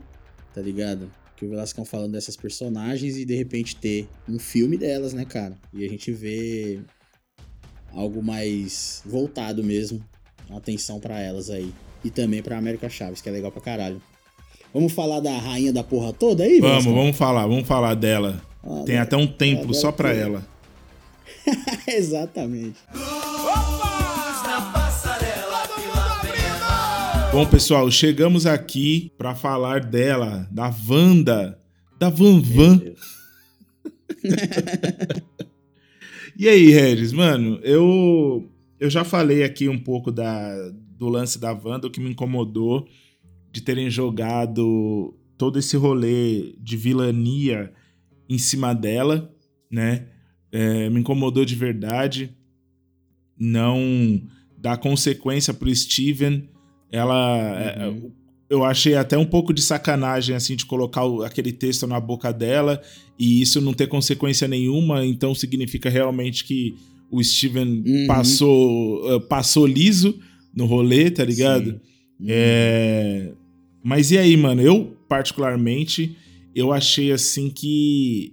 tá ligado? Que o Velascão falando dessas personagens e de repente ter um filme delas, né, cara? E a gente vê algo mais voltado mesmo, atenção para elas aí. E também pra América Chaves, que é legal pra caralho. Vamos falar da rainha da porra toda aí,
Vamos, vamos falar, vamos falar dela. Ah, Tem até um templo só pra ela.
Exatamente.
Bom, pessoal, chegamos aqui para falar dela, da Wanda, da Van Van. e aí, Regis, mano, eu eu já falei aqui um pouco da, do lance da Wanda, o que me incomodou de terem jogado todo esse rolê de vilania em cima dela, né? é, me incomodou de verdade. não dá consequência pro Steven. Ela. Uhum. É, eu achei até um pouco de sacanagem, assim, de colocar aquele texto na boca dela e isso não ter consequência nenhuma, então significa realmente que o Steven uhum. passou, uh, passou liso no rolê, tá ligado? Uhum. É... Mas e aí, mano? Eu, particularmente, eu achei assim que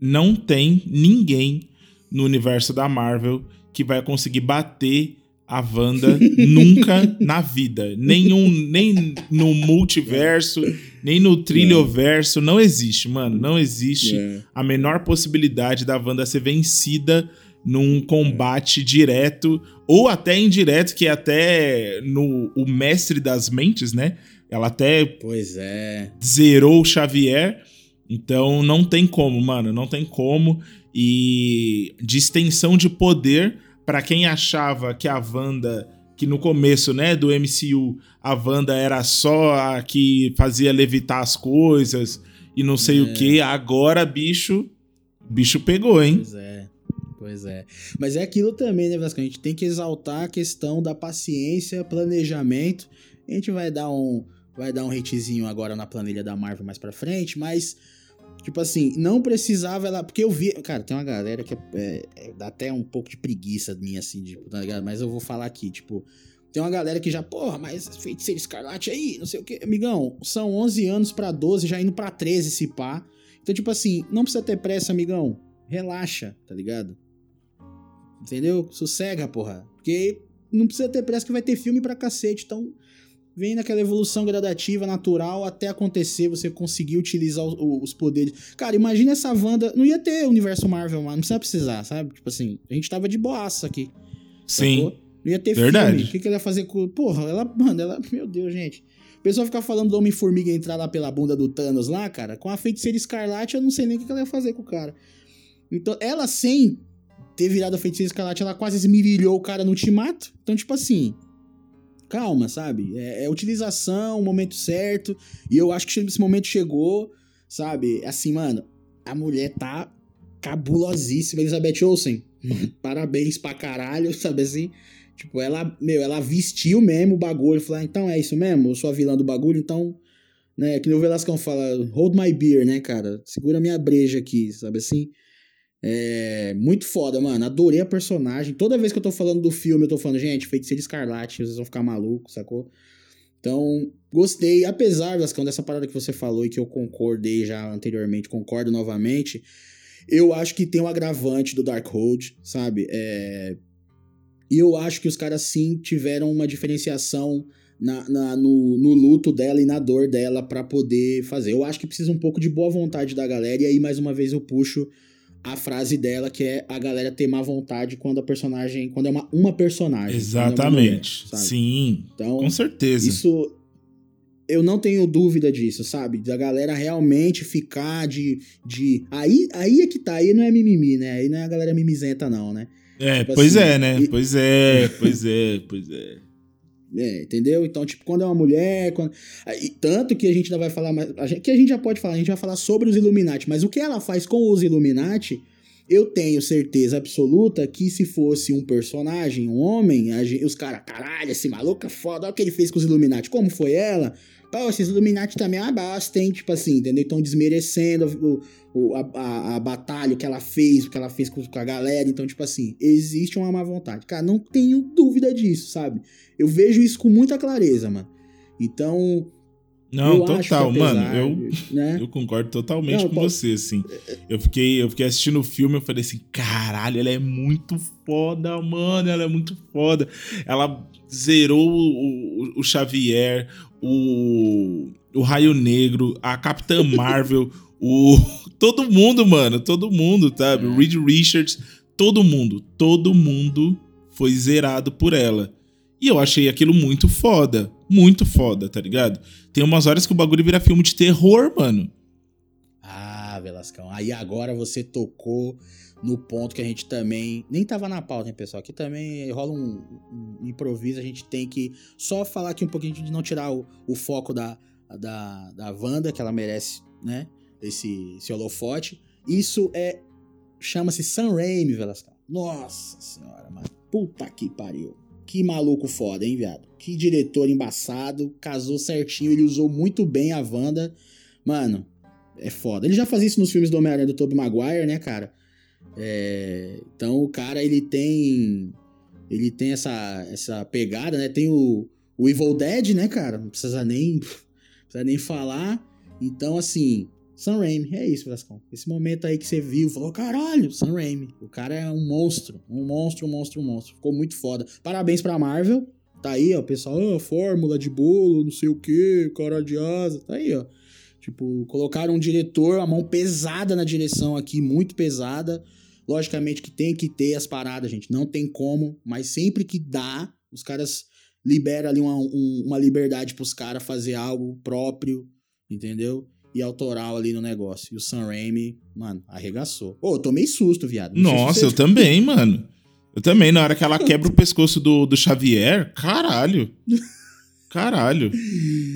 não tem ninguém no universo da Marvel que vai conseguir bater a Wanda nunca na vida. Nenhum, nem no multiverso, nem no trilhoverso. Não existe, mano. Não existe é. a menor possibilidade da Wanda ser vencida num combate é. direto ou até indireto, que é até no o mestre das mentes, né? Ela até
pois é.
zerou o Xavier. Então não tem como, mano, não tem como. E de extensão de poder, para quem achava que a Wanda, que no começo, né, do MCU, a Wanda era só a que fazia levitar as coisas e não sei é. o que, agora, bicho, bicho pegou, hein?
Pois é. Pois é. Mas é aquilo também, né, Vasco? A gente tem que exaltar a questão da paciência, planejamento. A gente vai dar um vai dar um hatezinho agora na planilha da Marvel mais pra frente, mas Tipo assim, não precisava ela. Porque eu vi. Cara, tem uma galera que é, é, dá até um pouco de preguiça minha, assim, de, tá ligado? Mas eu vou falar aqui, tipo. Tem uma galera que já, porra, mas feiticeiro escarlate aí, não sei o que. Amigão, são 11 anos para 12, já indo para 13 se pá. Então, tipo assim, não precisa ter pressa, amigão. Relaxa, tá ligado? Entendeu? Sossega, porra. Porque não precisa ter pressa que vai ter filme pra cacete. Então, vem naquela evolução gradativa, natural, até acontecer, você conseguir utilizar os, poderes. Cara, imagina essa Wanda. Não ia ter universo Marvel, mano. Não precisa precisar, sabe? Tipo assim, a gente tava de boaça aqui.
Sim.
Sacou? Não ia ter
Verdade.
filme. O que, que ela ia fazer com. Porra, ela. Mano, ela. Meu Deus, gente. O pessoal ficar falando do Homem-Formiga entrar lá pela bunda do Thanos lá, cara. Com a feiticeira escarlate, eu não sei nem o que ela ia fazer com o cara. Então, ela sem ter virado a feiticeira escarlate, ela quase esmirilhou o cara no ultimato. Então, tipo assim, calma, sabe? É, é utilização, o momento certo. E eu acho que esse momento chegou, sabe? Assim, mano, a mulher tá cabulosíssima, Elizabeth Olsen. Parabéns pra caralho, sabe assim? Tipo, ela, meu, ela vestiu mesmo o bagulho. Falou, ah, então é isso mesmo? Eu sou a vilã do bagulho, então. Né, que o Velascão fala, hold my beer, né, cara? Segura minha breja aqui, sabe assim? É muito foda, mano. Adorei a personagem. Toda vez que eu tô falando do filme, eu tô falando, gente, feiticeiro escarlate, vocês vão ficar malucos, sacou? Então, gostei. Apesar, Vascão, dessa parada que você falou e que eu concordei já anteriormente, concordo novamente. Eu acho que tem um agravante do Darkhold, sabe? É... E eu acho que os caras sim tiveram uma diferenciação na, na no, no, luto dela e na dor dela para poder fazer. Eu acho que precisa um pouco de boa vontade da galera. E aí, mais uma vez, eu puxo a frase dela, que é a galera ter má vontade quando a personagem. Quando é uma, uma personagem.
Exatamente. É mulher, Sim. Então, com certeza.
Isso. Eu não tenho dúvida disso, sabe? Da galera realmente ficar de. de... Aí, aí é que tá, aí não é mimimi, né? Aí não é a galera mimizenta, não, né?
É, tipo pois assim, é, né? E... Pois é, pois é, pois é.
É, entendeu? Então, tipo, quando é uma mulher. Quando... E tanto que a gente ainda vai falar mais. A gente, que a gente já pode falar, a gente vai falar sobre os Illuminati, mas o que ela faz com os Illuminati, eu tenho certeza absoluta que se fosse um personagem, um homem, gente, os caras, caralho, esse maluco é foda, olha o que ele fez com os Illuminati. Como foi ela? Pô, esses Illuminati também é uma basta, hein? Tipo assim, entendeu? Então desmerecendo o, o, a, a, a, batalha que ela fez, o que ela fez com, com, a galera. Então, tipo assim, existe uma má vontade. Cara, não tenho dúvida disso, sabe? Eu vejo isso com muita clareza, mano. Então.
Não, total, apesar, mano. Eu, né? eu concordo totalmente não, com você, assim. Eu fiquei, eu fiquei assistindo o filme e falei assim: caralho, ela é muito foda, mano. Ela é muito foda. Ela zerou o, o, o Xavier, o, o Raio Negro, a Capitã Marvel, o. Todo mundo, mano. Todo mundo, sabe? É. Reed Richards, todo mundo. Todo mundo foi zerado por ela. E eu achei aquilo muito foda. Muito foda, tá ligado? Tem umas horas que o bagulho vira filme de terror, mano.
Ah, Velascão. Aí agora você tocou no ponto que a gente também. Nem tava na pauta, hein, pessoal? Aqui também rola um, um improviso. A gente tem que só falar aqui um pouquinho de não tirar o, o foco da, da, da Wanda, que ela merece, né? Esse, esse holofote. Isso é. Chama-se Sam Raimi, Velascão. Nossa senhora, mano. Puta que pariu. Que maluco foda, hein, viado? Que diretor embaçado. Casou certinho. Ele usou muito bem a Wanda. Mano, é foda. Ele já fazia isso nos filmes do Homem-Aranha do Tobey Maguire, né, cara? É... Então o cara, ele tem. Ele tem essa, essa pegada, né? Tem o, o Evil Dead, né, cara? Não precisa nem, precisa nem falar. Então, assim, Sam Raimi, é isso, Brascão. Esse momento aí que você viu, falou, caralho, Sam Raimi. O cara é um monstro, um monstro, um monstro, um monstro. Ficou muito foda. Parabéns pra Marvel. Tá aí, ó, pessoal, oh, fórmula de bolo, não sei o que, cara de asa. Tá aí, ó. Tipo, colocaram um diretor, a mão pesada na direção aqui, muito pesada. Logicamente que tem que ter as paradas, gente. Não tem como, mas sempre que dá, os caras liberam ali uma, um, uma liberdade pros caras fazer algo próprio, entendeu? E autoral ali no negócio. E o Sam Raimi, mano, arregaçou. Ô, eu tomei susto, viado.
Não Nossa, eu também, mano. Eu também, na hora que ela quebra o pescoço do, do Xavier, caralho. Caralho.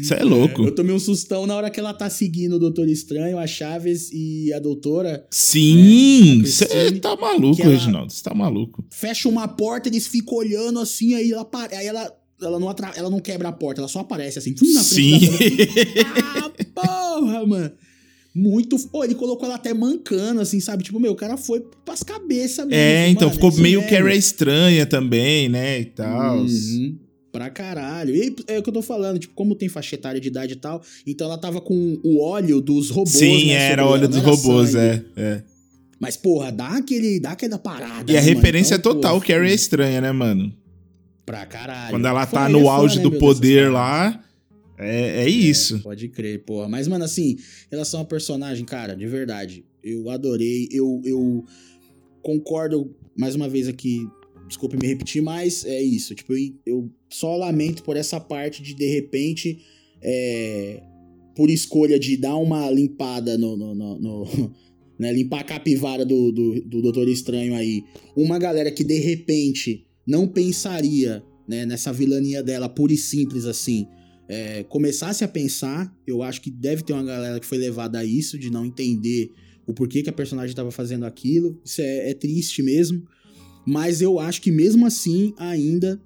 Você é louco.
É, eu tomei um sustão na hora que ela tá seguindo o Doutor Estranho, a Chaves e a Doutora.
Sim! Você né, tá maluco, Reginaldo. Você tá maluco.
Fecha uma porta, eles ficam olhando assim, aí ela, aí ela ela não, atra... ela não quebra a porta, ela só aparece assim, na
Sim.
ah, porra, mano. Muito. Pô, ele colocou ela até mancando, assim, sabe? Tipo, meu, o cara foi pras cabeças mesmo.
É, então mano, ficou meio que era estranha também, né? E tal.
Uhum. Pra caralho. E é o que eu tô falando, tipo, como tem faixa etária de idade e tal, então ela tava com o óleo dos robôs.
Sim, né, era óleo dos robôs, é, é.
Mas, porra, dá aquele, dá aquela parada.
E a né, referência então, total, que era estranha, né, mano?
Pra caralho.
Quando ela tá no auge né, do poder lá, é, é isso. É,
pode crer, porra. Mas, mano, assim, em relação ao personagem, cara, de verdade, eu adorei. Eu, eu concordo, mais uma vez aqui, desculpe me repetir, mas é isso. Tipo, eu, eu só lamento por essa parte de, de repente, é, por escolha de dar uma limpada no. no, no, no né, limpar a capivara do, do, do Doutor Estranho aí. Uma galera que de repente não pensaria né, nessa vilania dela pura e simples assim, é, começasse a pensar, eu acho que deve ter uma galera que foi levada a isso, de não entender o porquê que a personagem estava fazendo aquilo. Isso é, é, triste mesmo. Mas eu acho que mesmo assim, ainda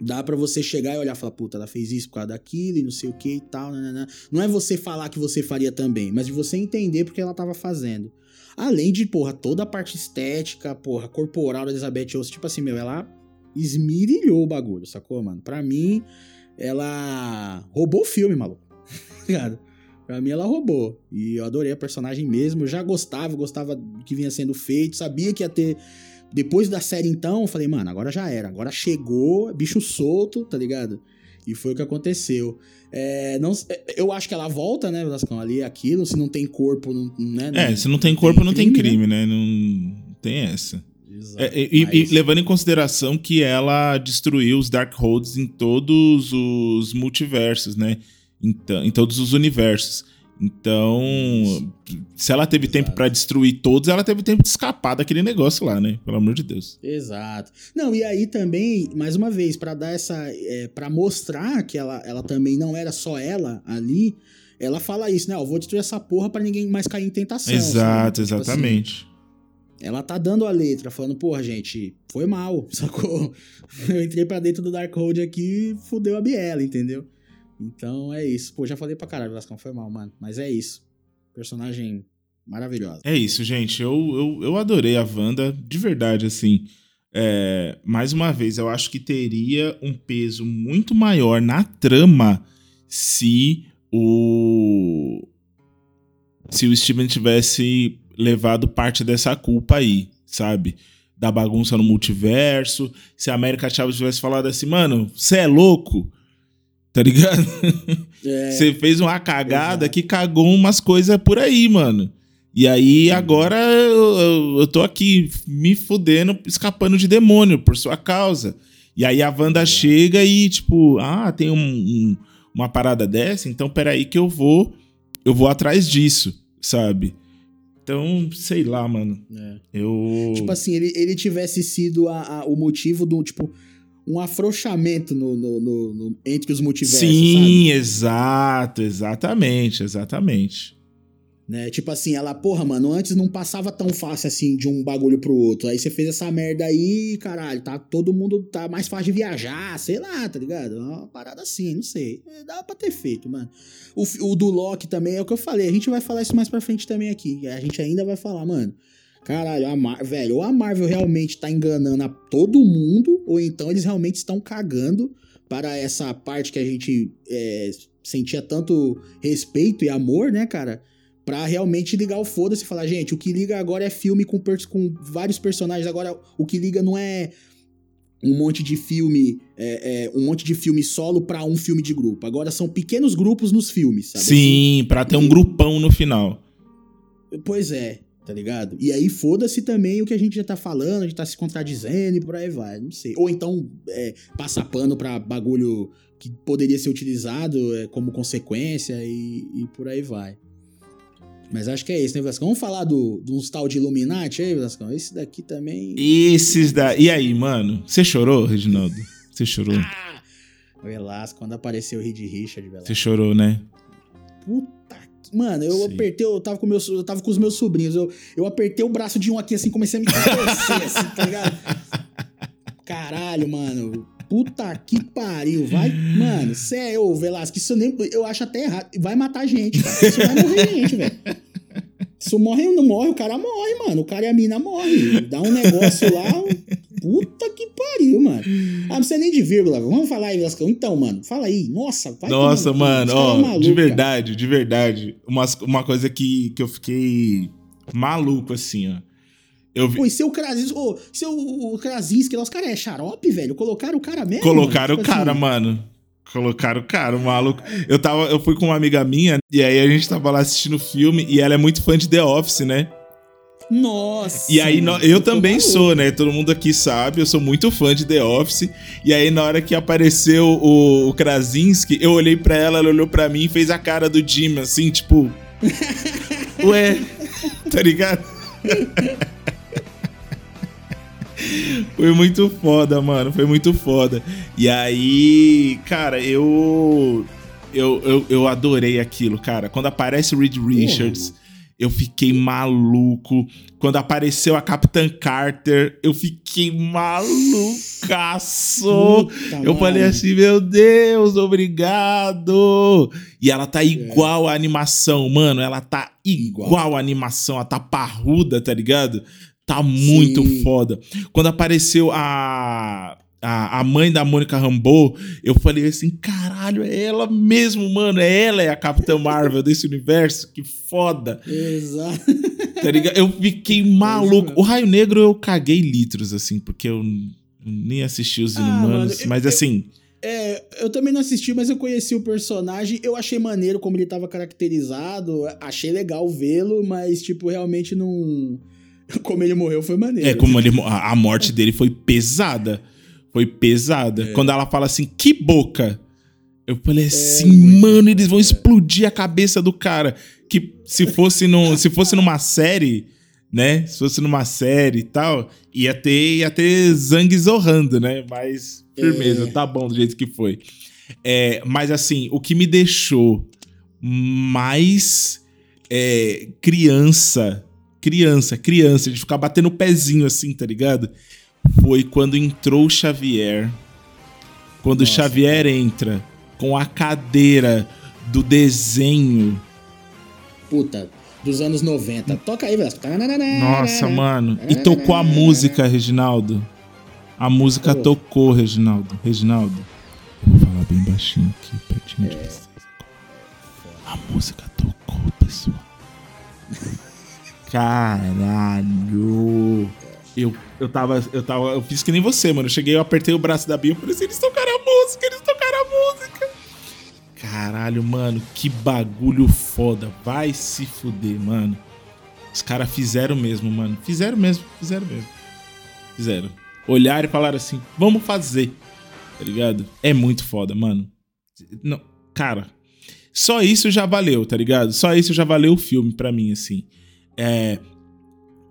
dá para você chegar e olhar e falar, puta, ela fez isso por causa daquilo e não sei o que e tal. Né, né, né. Não é você falar que você faria também, mas de você entender porque ela estava fazendo. Além de, porra, toda a parte estética, porra, corporal da Elizabeth Olsen, tipo assim, meu, ela esmirilhou o bagulho, sacou, mano? Pra mim, ela roubou o filme, maluco. Ligado? Pra mim, ela roubou. E eu adorei a personagem mesmo. Eu já gostava, gostava do que vinha sendo feito. Sabia que ia ter. Depois da série, então, eu falei, mano, agora já era. Agora chegou, bicho solto, tá ligado? E foi o que aconteceu. É, não, eu acho que ela volta, né, Velascão? Ali aquilo, se não tem corpo, não, né?
É, se não tem corpo, não tem crime, não tem crime né? né? Não tem essa. É, e, mas... e, levando em consideração que ela destruiu os Darkholds em todos os multiversos, né? Então, em todos os universos. Então, se ela teve Exato. tempo para destruir todos, ela teve tempo de escapar daquele negócio lá, né? Pelo amor de Deus.
Exato. Não, e aí também, mais uma vez, para dar essa. É, para mostrar que ela, ela também não era só ela ali, ela fala isso, né? Eu vou destruir essa porra pra ninguém mais cair em tentação.
Exato, tipo assim, exatamente. Assim,
ela tá dando a letra, falando, porra, gente, foi mal, sacou? Eu entrei pra dentro do Darkhold aqui e fudeu a Biela, entendeu? Então é isso. Pô, já falei pra caralho, Vascão, foi mal, mano. Mas é isso. Personagem maravilhosa.
É isso, gente. Eu, eu, eu adorei a Wanda, de verdade, assim. É, mais uma vez, eu acho que teria um peso muito maior na trama se o. Se o Steven tivesse levado parte dessa culpa aí, sabe? Da bagunça no multiverso. Se a América Chaves tivesse falado assim, mano, você é louco? Tá ligado? Você é, fez uma cagada exato. que cagou umas coisas por aí, mano. E aí agora eu, eu, eu, tô aqui me fudendo, escapando de demônio por sua causa. E aí a Wanda chega e, tipo, ah, tem um, um, uma parada dessa, então peraí que eu vou. Eu vou atrás disso, sabe? Então, sei lá, mano. É. Eu.
Tipo assim, ele, ele tivesse sido a, a, o motivo do, tipo, um afrouxamento no, no, no, no entre os multiversos.
Sim, sabe? exato, exatamente, exatamente.
Né? Tipo assim, ela, porra, mano, antes não passava tão fácil assim de um bagulho pro outro. Aí você fez essa merda aí, caralho, tá todo mundo tá mais fácil de viajar, sei lá, tá ligado? É uma parada assim, não sei. É, dá pra ter feito, mano. O, o do Loki também é o que eu falei. A gente vai falar isso mais pra frente também aqui. A gente ainda vai falar, mano. Caralho, a Mar velho, ou a Marvel realmente tá enganando a todo mundo, ou então eles realmente estão cagando para essa parte que a gente é, sentia tanto respeito e amor, né, cara? Pra realmente ligar o foda-se e falar, gente, o que liga agora é filme com, com vários personagens. Agora, o que liga não é um monte de filme, é, é, um monte de filme solo para um filme de grupo. Agora são pequenos grupos nos filmes, sabe?
Sim, assim? pra ter um grupão no final.
Pois é, tá ligado? E aí foda-se também o que a gente já tá falando, a gente tá se contradizendo e por aí vai, não sei. Ou então é, passa pano pra bagulho que poderia ser utilizado é, como consequência e, e por aí vai. Mas acho que é isso, né, Velasco? Vamos falar do, de uns tal de Illuminati aí, Velasco? Esse daqui também.
Esses da. E aí, mano? Você chorou, Reginaldo? Você chorou? Ah!
Velasco, quando apareceu o Reed Richard, Velasco.
Você chorou, né?
Puta que. Mano, eu Sim. apertei, eu tava, com meus, eu tava com os meus sobrinhos. Eu, eu apertei o braço de um aqui assim, comecei a me contorcer, assim, tá ligado? Caralho, mano. Puta que pariu, vai. Mano, sério, ô Velasco, isso nem. Eu acho até errado. Vai matar gente, cara. Isso vai morrer gente, velho. Se morre não morre, o cara morre, mano. O cara e a mina morre. Dá um negócio lá. Puta que pariu, mano. Ah, não precisa nem de vírgula. Vamos falar aí, Velasco. Então, mano, fala aí. Nossa,
vai Nossa, mano, ó, é maluco, de verdade, cara. de verdade. Uma, uma coisa que, que eu fiquei maluco, assim, ó.
Eu vi... Pô, e seu Krasinski, oh, seu o Krasinski, os caras é xarope, velho? Colocaram o cara mesmo?
Colocaram tipo o cara, assim... mano. Colocaram o cara, o maluco. Eu, tava, eu fui com uma amiga minha, e aí a gente tava lá assistindo o filme, e ela é muito fã de The Office, né?
Nossa!
E aí, eu também sou, né? Todo mundo aqui sabe, eu sou muito fã de The Office. E aí, na hora que apareceu o, o Krasinski, eu olhei pra ela, ela olhou pra mim e fez a cara do Jim, assim, tipo. Ué, tá ligado? Foi muito foda, mano. Foi muito foda. E aí, cara, eu. Eu, eu, eu adorei aquilo, cara. Quando aparece o Reed Richards, eu fiquei maluco. Quando apareceu a Capitã Carter, eu fiquei malucaço. Puta, eu mano. falei assim, meu Deus, obrigado. E ela tá é. igual é. a animação, mano. Ela tá igual, igual a animação. Ela tá parruda, tá ligado? Tá muito Sim. foda. Quando apareceu a, a, a mãe da Mônica Rambeau, eu falei assim: caralho, é ela mesmo, mano. É ela, é a Capitã Marvel desse universo. Que foda.
Exato.
Tá ligado? Eu fiquei maluco. O Raio Negro eu caguei litros, assim, porque eu nem assisti os ah, Inumanos. Mano, eu, mas assim.
é, eu também não assisti, mas eu conheci o personagem. Eu achei maneiro como ele tava caracterizado. Achei legal vê-lo, mas, tipo, realmente não como ele morreu foi maneiro.
É, como ele, a, morte dele foi pesada. Foi pesada. É. Quando ela fala assim, que boca. Eu falei é, assim, é, mano, eles vão explodir a cabeça do cara. Que se fosse, no, se fosse numa série, né? Se fosse numa série e tal, ia ter, ia ter Zang zorrando, né? Mas firmeza, é. tá bom do jeito que foi. É, mas assim, o que me deixou mais é, criança criança, criança, de ficar batendo o pezinho assim, tá ligado? Foi quando entrou o Xavier. Quando Nossa, o Xavier entra com a cadeira do desenho.
Puta, dos anos 90. Toca aí, Velasco.
Nossa, mano. E tocou a música, Reginaldo. A música oh. tocou, Reginaldo. Reginaldo. Eu vou falar bem baixinho aqui, pertinho é. de vocês. A música tocou, pessoal. Caralho. Eu, eu tava. Eu tava. Eu fiz que nem você, mano. Eu cheguei, eu apertei o braço da Bia e falei assim: eles tocaram a música, eles tocaram a música. Caralho, mano, que bagulho foda. Vai se fuder, mano. Os caras fizeram mesmo, mano. Fizeram mesmo, fizeram mesmo. Fizeram. Olharam e falaram assim: vamos fazer. Tá ligado? É muito foda, mano. Não, cara, só isso já valeu, tá ligado? Só isso já valeu o filme pra mim, assim. É,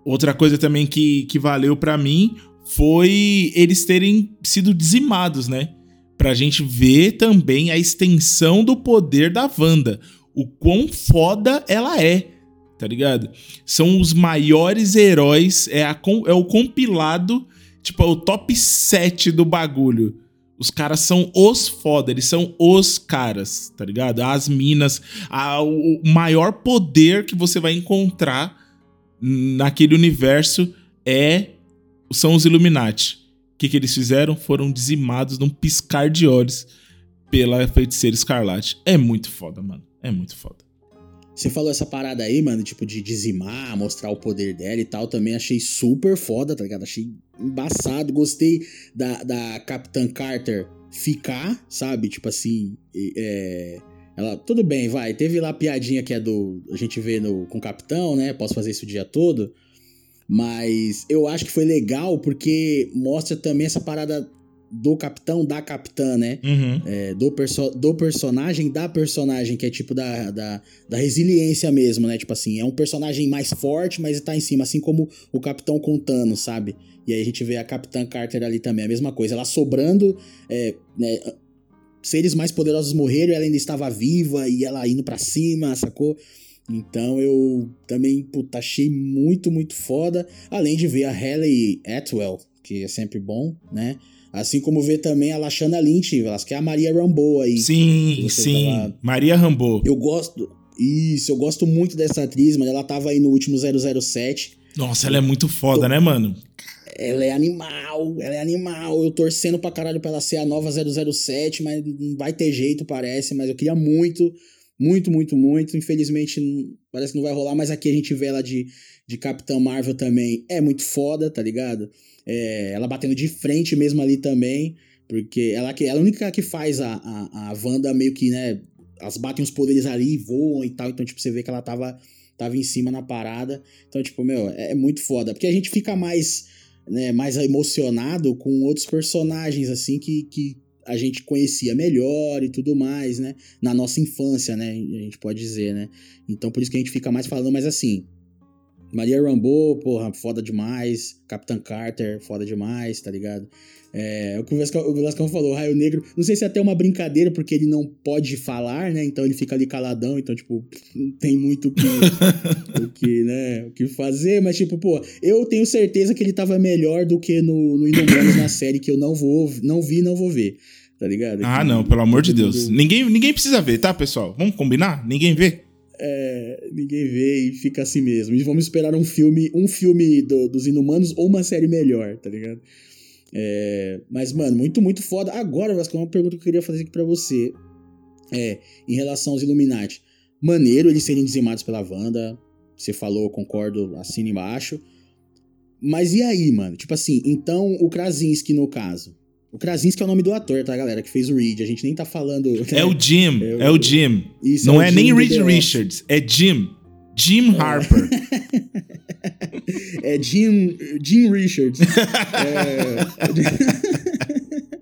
outra coisa também que, que valeu para mim foi eles terem sido dizimados, né? Pra gente ver também a extensão do poder da Wanda. O quão foda ela é, tá ligado? São os maiores heróis, é, a, é o compilado, tipo, é o top 7 do bagulho. Os caras são os foda, eles são os caras, tá ligado? As minas, a, o maior poder que você vai encontrar naquele universo é são os Illuminati. O que, que eles fizeram? Foram dizimados num piscar de olhos pela feiticeira escarlate. É muito foda, mano. É muito foda.
Você falou essa parada aí, mano, tipo, de dizimar, mostrar o poder dela e tal. Também achei super foda, tá ligado? Achei embaçado. Gostei da, da Capitã Carter ficar, sabe? Tipo assim, é, ela, tudo bem, vai. Teve lá a piadinha que é do. A gente vê no, com o Capitão, né? Posso fazer isso o dia todo. Mas eu acho que foi legal porque mostra também essa parada do capitão, da capitã, né?
Uhum.
É, do, perso do personagem, da personagem, que é tipo da, da, da, resiliência mesmo, né? Tipo assim, é um personagem mais forte, mas tá em cima, assim como o capitão contando, sabe? E aí a gente vê a Capitã Carter ali também, a mesma coisa. Ela sobrando, é, né, seres mais poderosos morreram e ela ainda estava viva e ela indo para cima, sacou? Então eu também, puta, achei muito, muito foda. Além de ver a Hayley Atwell, que é sempre bom, né? Assim como ver também a Lashana Lynch, que é a Maria Rambo aí.
Sim, sim. Tava... Maria Rambo.
Eu gosto. Isso, eu gosto muito dessa atriz, mas ela tava aí no último 007.
Nossa, ela é muito foda, Tô... né, mano?
Ela é animal, ela é animal. Eu torcendo pra caralho pra ela ser a nova 007, mas não vai ter jeito, parece. Mas eu queria muito, muito, muito, muito. Infelizmente, parece que não vai rolar. Mas aqui a gente vê ela de, de Capitã Marvel também. É muito foda, tá ligado? É, ela batendo de frente mesmo ali também, porque ela, ela é a única que faz a, a, a Wanda meio que, né? Elas batem os poderes ali, voam e tal, então, tipo, você vê que ela tava, tava em cima na parada. Então, tipo, meu, é, é muito foda. Porque a gente fica mais, né, mais emocionado com outros personagens, assim, que, que a gente conhecia melhor e tudo mais, né? Na nossa infância, né? A gente pode dizer, né? Então, por isso que a gente fica mais falando, mas assim, Maria Rambo, porra, foda demais. Capitã Carter, foda demais, tá ligado? É, o que o Velascão, o Velascão falou, Raio Negro, não sei se é até uma brincadeira, porque ele não pode falar, né? Então ele fica ali caladão, então, tipo, não tem muito o que, o que, né, o que fazer, mas, tipo, pô, eu tenho certeza que ele tava melhor do que no, no Inumanos na série, que eu não vou, não vi não vou ver, tá ligado?
Ah,
que,
não, pelo amor de Deus. Ninguém, ninguém precisa ver, tá, pessoal? Vamos combinar? Ninguém vê?
É, ninguém vê e fica assim mesmo. E vamos esperar um filme, um filme do, dos Inumanos ou uma série melhor, tá ligado? É, mas, mano, muito, muito foda. Agora, Vasco, uma pergunta que eu queria fazer aqui pra você. É, em relação aos Illuminati. Maneiro eles serem dizimados pela Wanda. Você falou, concordo, assina embaixo. Mas e aí, mano? Tipo assim, então o Krasinski, no caso, o Krasinski é o nome do ator, tá, galera? Que fez o Reed. A gente nem tá falando. Né?
É o Jim. É o, é o Jim. Isso, Não é, é nem Reed Richards. É Jim. Jim é. Harper.
é Jim, Jim Richards. é...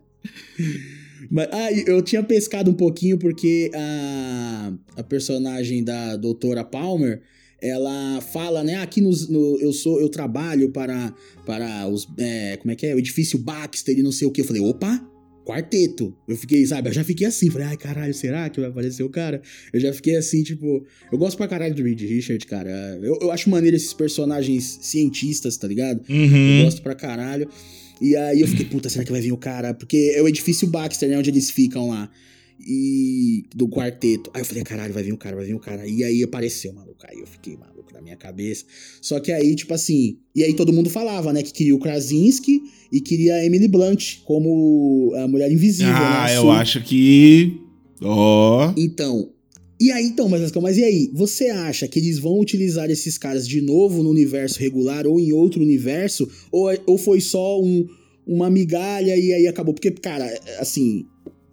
Mas, ah, eu tinha pescado um pouquinho porque a, a personagem da doutora Palmer ela fala, né? Aqui nos, no, eu sou, eu trabalho para, para os, é, como é que é? O edifício Baxter e não sei o que. Eu falei, opa, quarteto. Eu fiquei, sabe? Eu já fiquei assim, falei, ai caralho, será que vai aparecer o cara? Eu já fiquei assim, tipo. Eu gosto pra caralho do Reed Richard, cara. Eu, eu acho maneiro esses personagens cientistas, tá ligado?
Uhum.
Eu gosto pra caralho. E aí eu fiquei, puta, será que vai vir o cara? Porque é o edifício Baxter, né? Onde eles ficam lá e do quarteto. Aí eu falei, caralho, vai vir um cara, vai vir um cara. E aí apareceu, maluco. Aí eu fiquei maluco na minha cabeça. Só que aí, tipo assim. E aí todo mundo falava, né? Que queria o Krasinski e queria a Emily Blunt como a mulher invisível.
Ah,
né?
eu acho que. Ó. Oh.
Então. E aí, então, mas, mas e aí? Você acha que eles vão utilizar esses caras de novo no universo regular ou em outro universo? Ou, ou foi só um, uma migalha e aí acabou? Porque, cara, assim,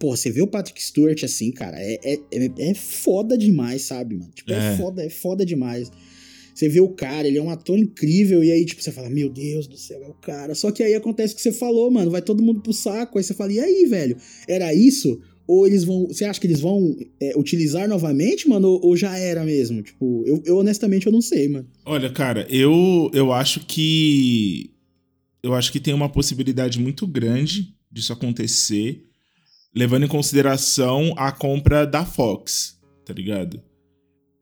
Pô, você vê o Patrick Stewart assim, cara, é, é, é, é foda demais, sabe, mano? Tipo, é. é foda, é foda demais. Você vê o cara, ele é um ator incrível, e aí, tipo, você fala, meu Deus do céu, é o cara. Só que aí acontece o que você falou, mano, vai todo mundo pro saco, aí você fala, e aí, velho? Era isso? Ou eles vão. Você acha que eles vão é, utilizar novamente, mano? Ou, ou, já era mesmo? Tipo, eu, eu, honestamente eu não sei, mano.
Olha, cara, eu, eu acho que. Eu acho que tem uma possibilidade muito grande disso acontecer levando em consideração a compra da Fox, tá ligado?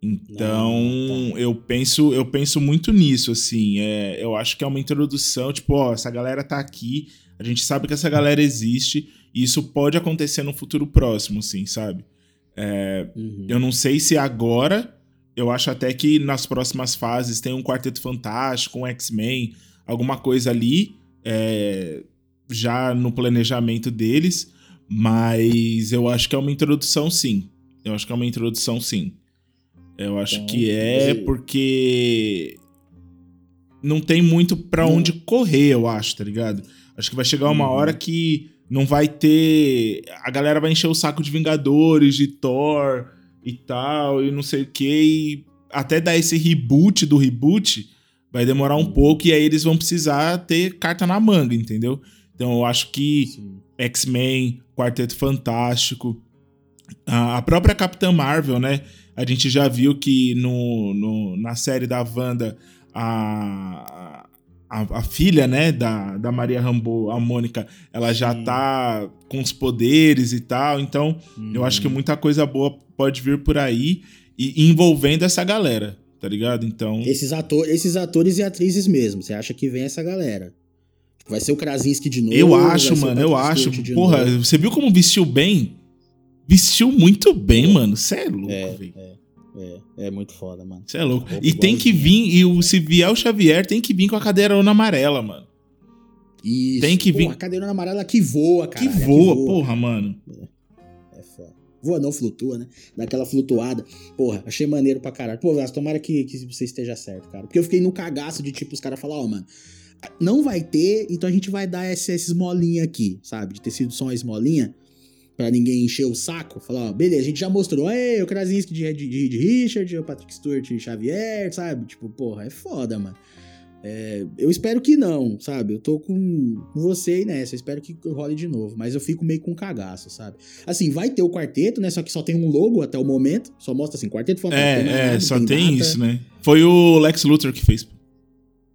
Então, não, tá. eu penso eu penso muito nisso, assim. É, eu acho que é uma introdução, tipo, ó, essa galera tá aqui, a gente sabe que essa galera existe, e isso pode acontecer no futuro próximo, assim, sabe? É, uhum. Eu não sei se agora, eu acho até que nas próximas fases tem um Quarteto Fantástico, um X-Men, alguma coisa ali, é, já no planejamento deles, mas eu acho que é uma introdução, sim. Eu acho que é uma introdução, sim. Eu acho então, que é porque não tem muito para onde correr, eu acho, tá ligado? Acho que vai chegar uma uhum. hora que não vai ter. A galera vai encher o saco de Vingadores, de Thor e tal, e não sei o que. E até dar esse reboot do reboot vai demorar um uhum. pouco e aí eles vão precisar ter carta na manga, entendeu? Então eu acho que X-Men, Quarteto Fantástico, a própria Capitã Marvel, né? A gente já viu que no, no na série da Wanda, a, a, a, filha, né, da, da Maria Rambo, a Mônica, ela já Sim. tá com os poderes e tal. Então, hum. eu acho que uhum. muita coisa boa pode vir por aí e envolvendo essa galera, tá ligado? Então.
Esses, ator, esses atores e atrizes mesmo, você acha que vem essa galera? Vai ser o Krasinski de novo?
Eu acho, mano, eu acho. Porra, novo. você viu como vestiu bem? Vestiu muito bem, mano. Você é louco, é, velho.
É, é, é, muito foda, mano.
Você é louco. e tem que vir, e o, se vier o Xavier, tem que vir com a cadeirona amarela, mano.
Isso. Tem que vir. Porra, a cadeirona amarela que voa, cara.
Que voa, que voa. porra, mano.
É, é foda. Voa não, flutua, né? Daquela flutuada. Porra, achei maneiro pra caralho. Pô, Vasco, tomara que, que você esteja certo, cara. Porque eu fiquei no cagaço de, tipo, os caras falar, ó, oh, mano, não vai ter, então a gente vai dar essa, essa esmolinha aqui, sabe? De ter sido só uma esmolinha para ninguém encher o saco, falar, ó, beleza, a gente já mostrou, ei, o Krasinski de, de, de Richard, o Patrick Stewart de Xavier, sabe? Tipo, porra, é foda, mano. É, eu espero que não, sabe? Eu tô com, você nessa, eu espero que role de novo, mas eu fico meio com cagaço, sabe? Assim, vai ter o quarteto, né? Só que só tem um logo até o momento, só mostra assim, quarteto
fantástico. É, é, nada, só tem, tem isso, né? Foi o Lex Luthor que fez.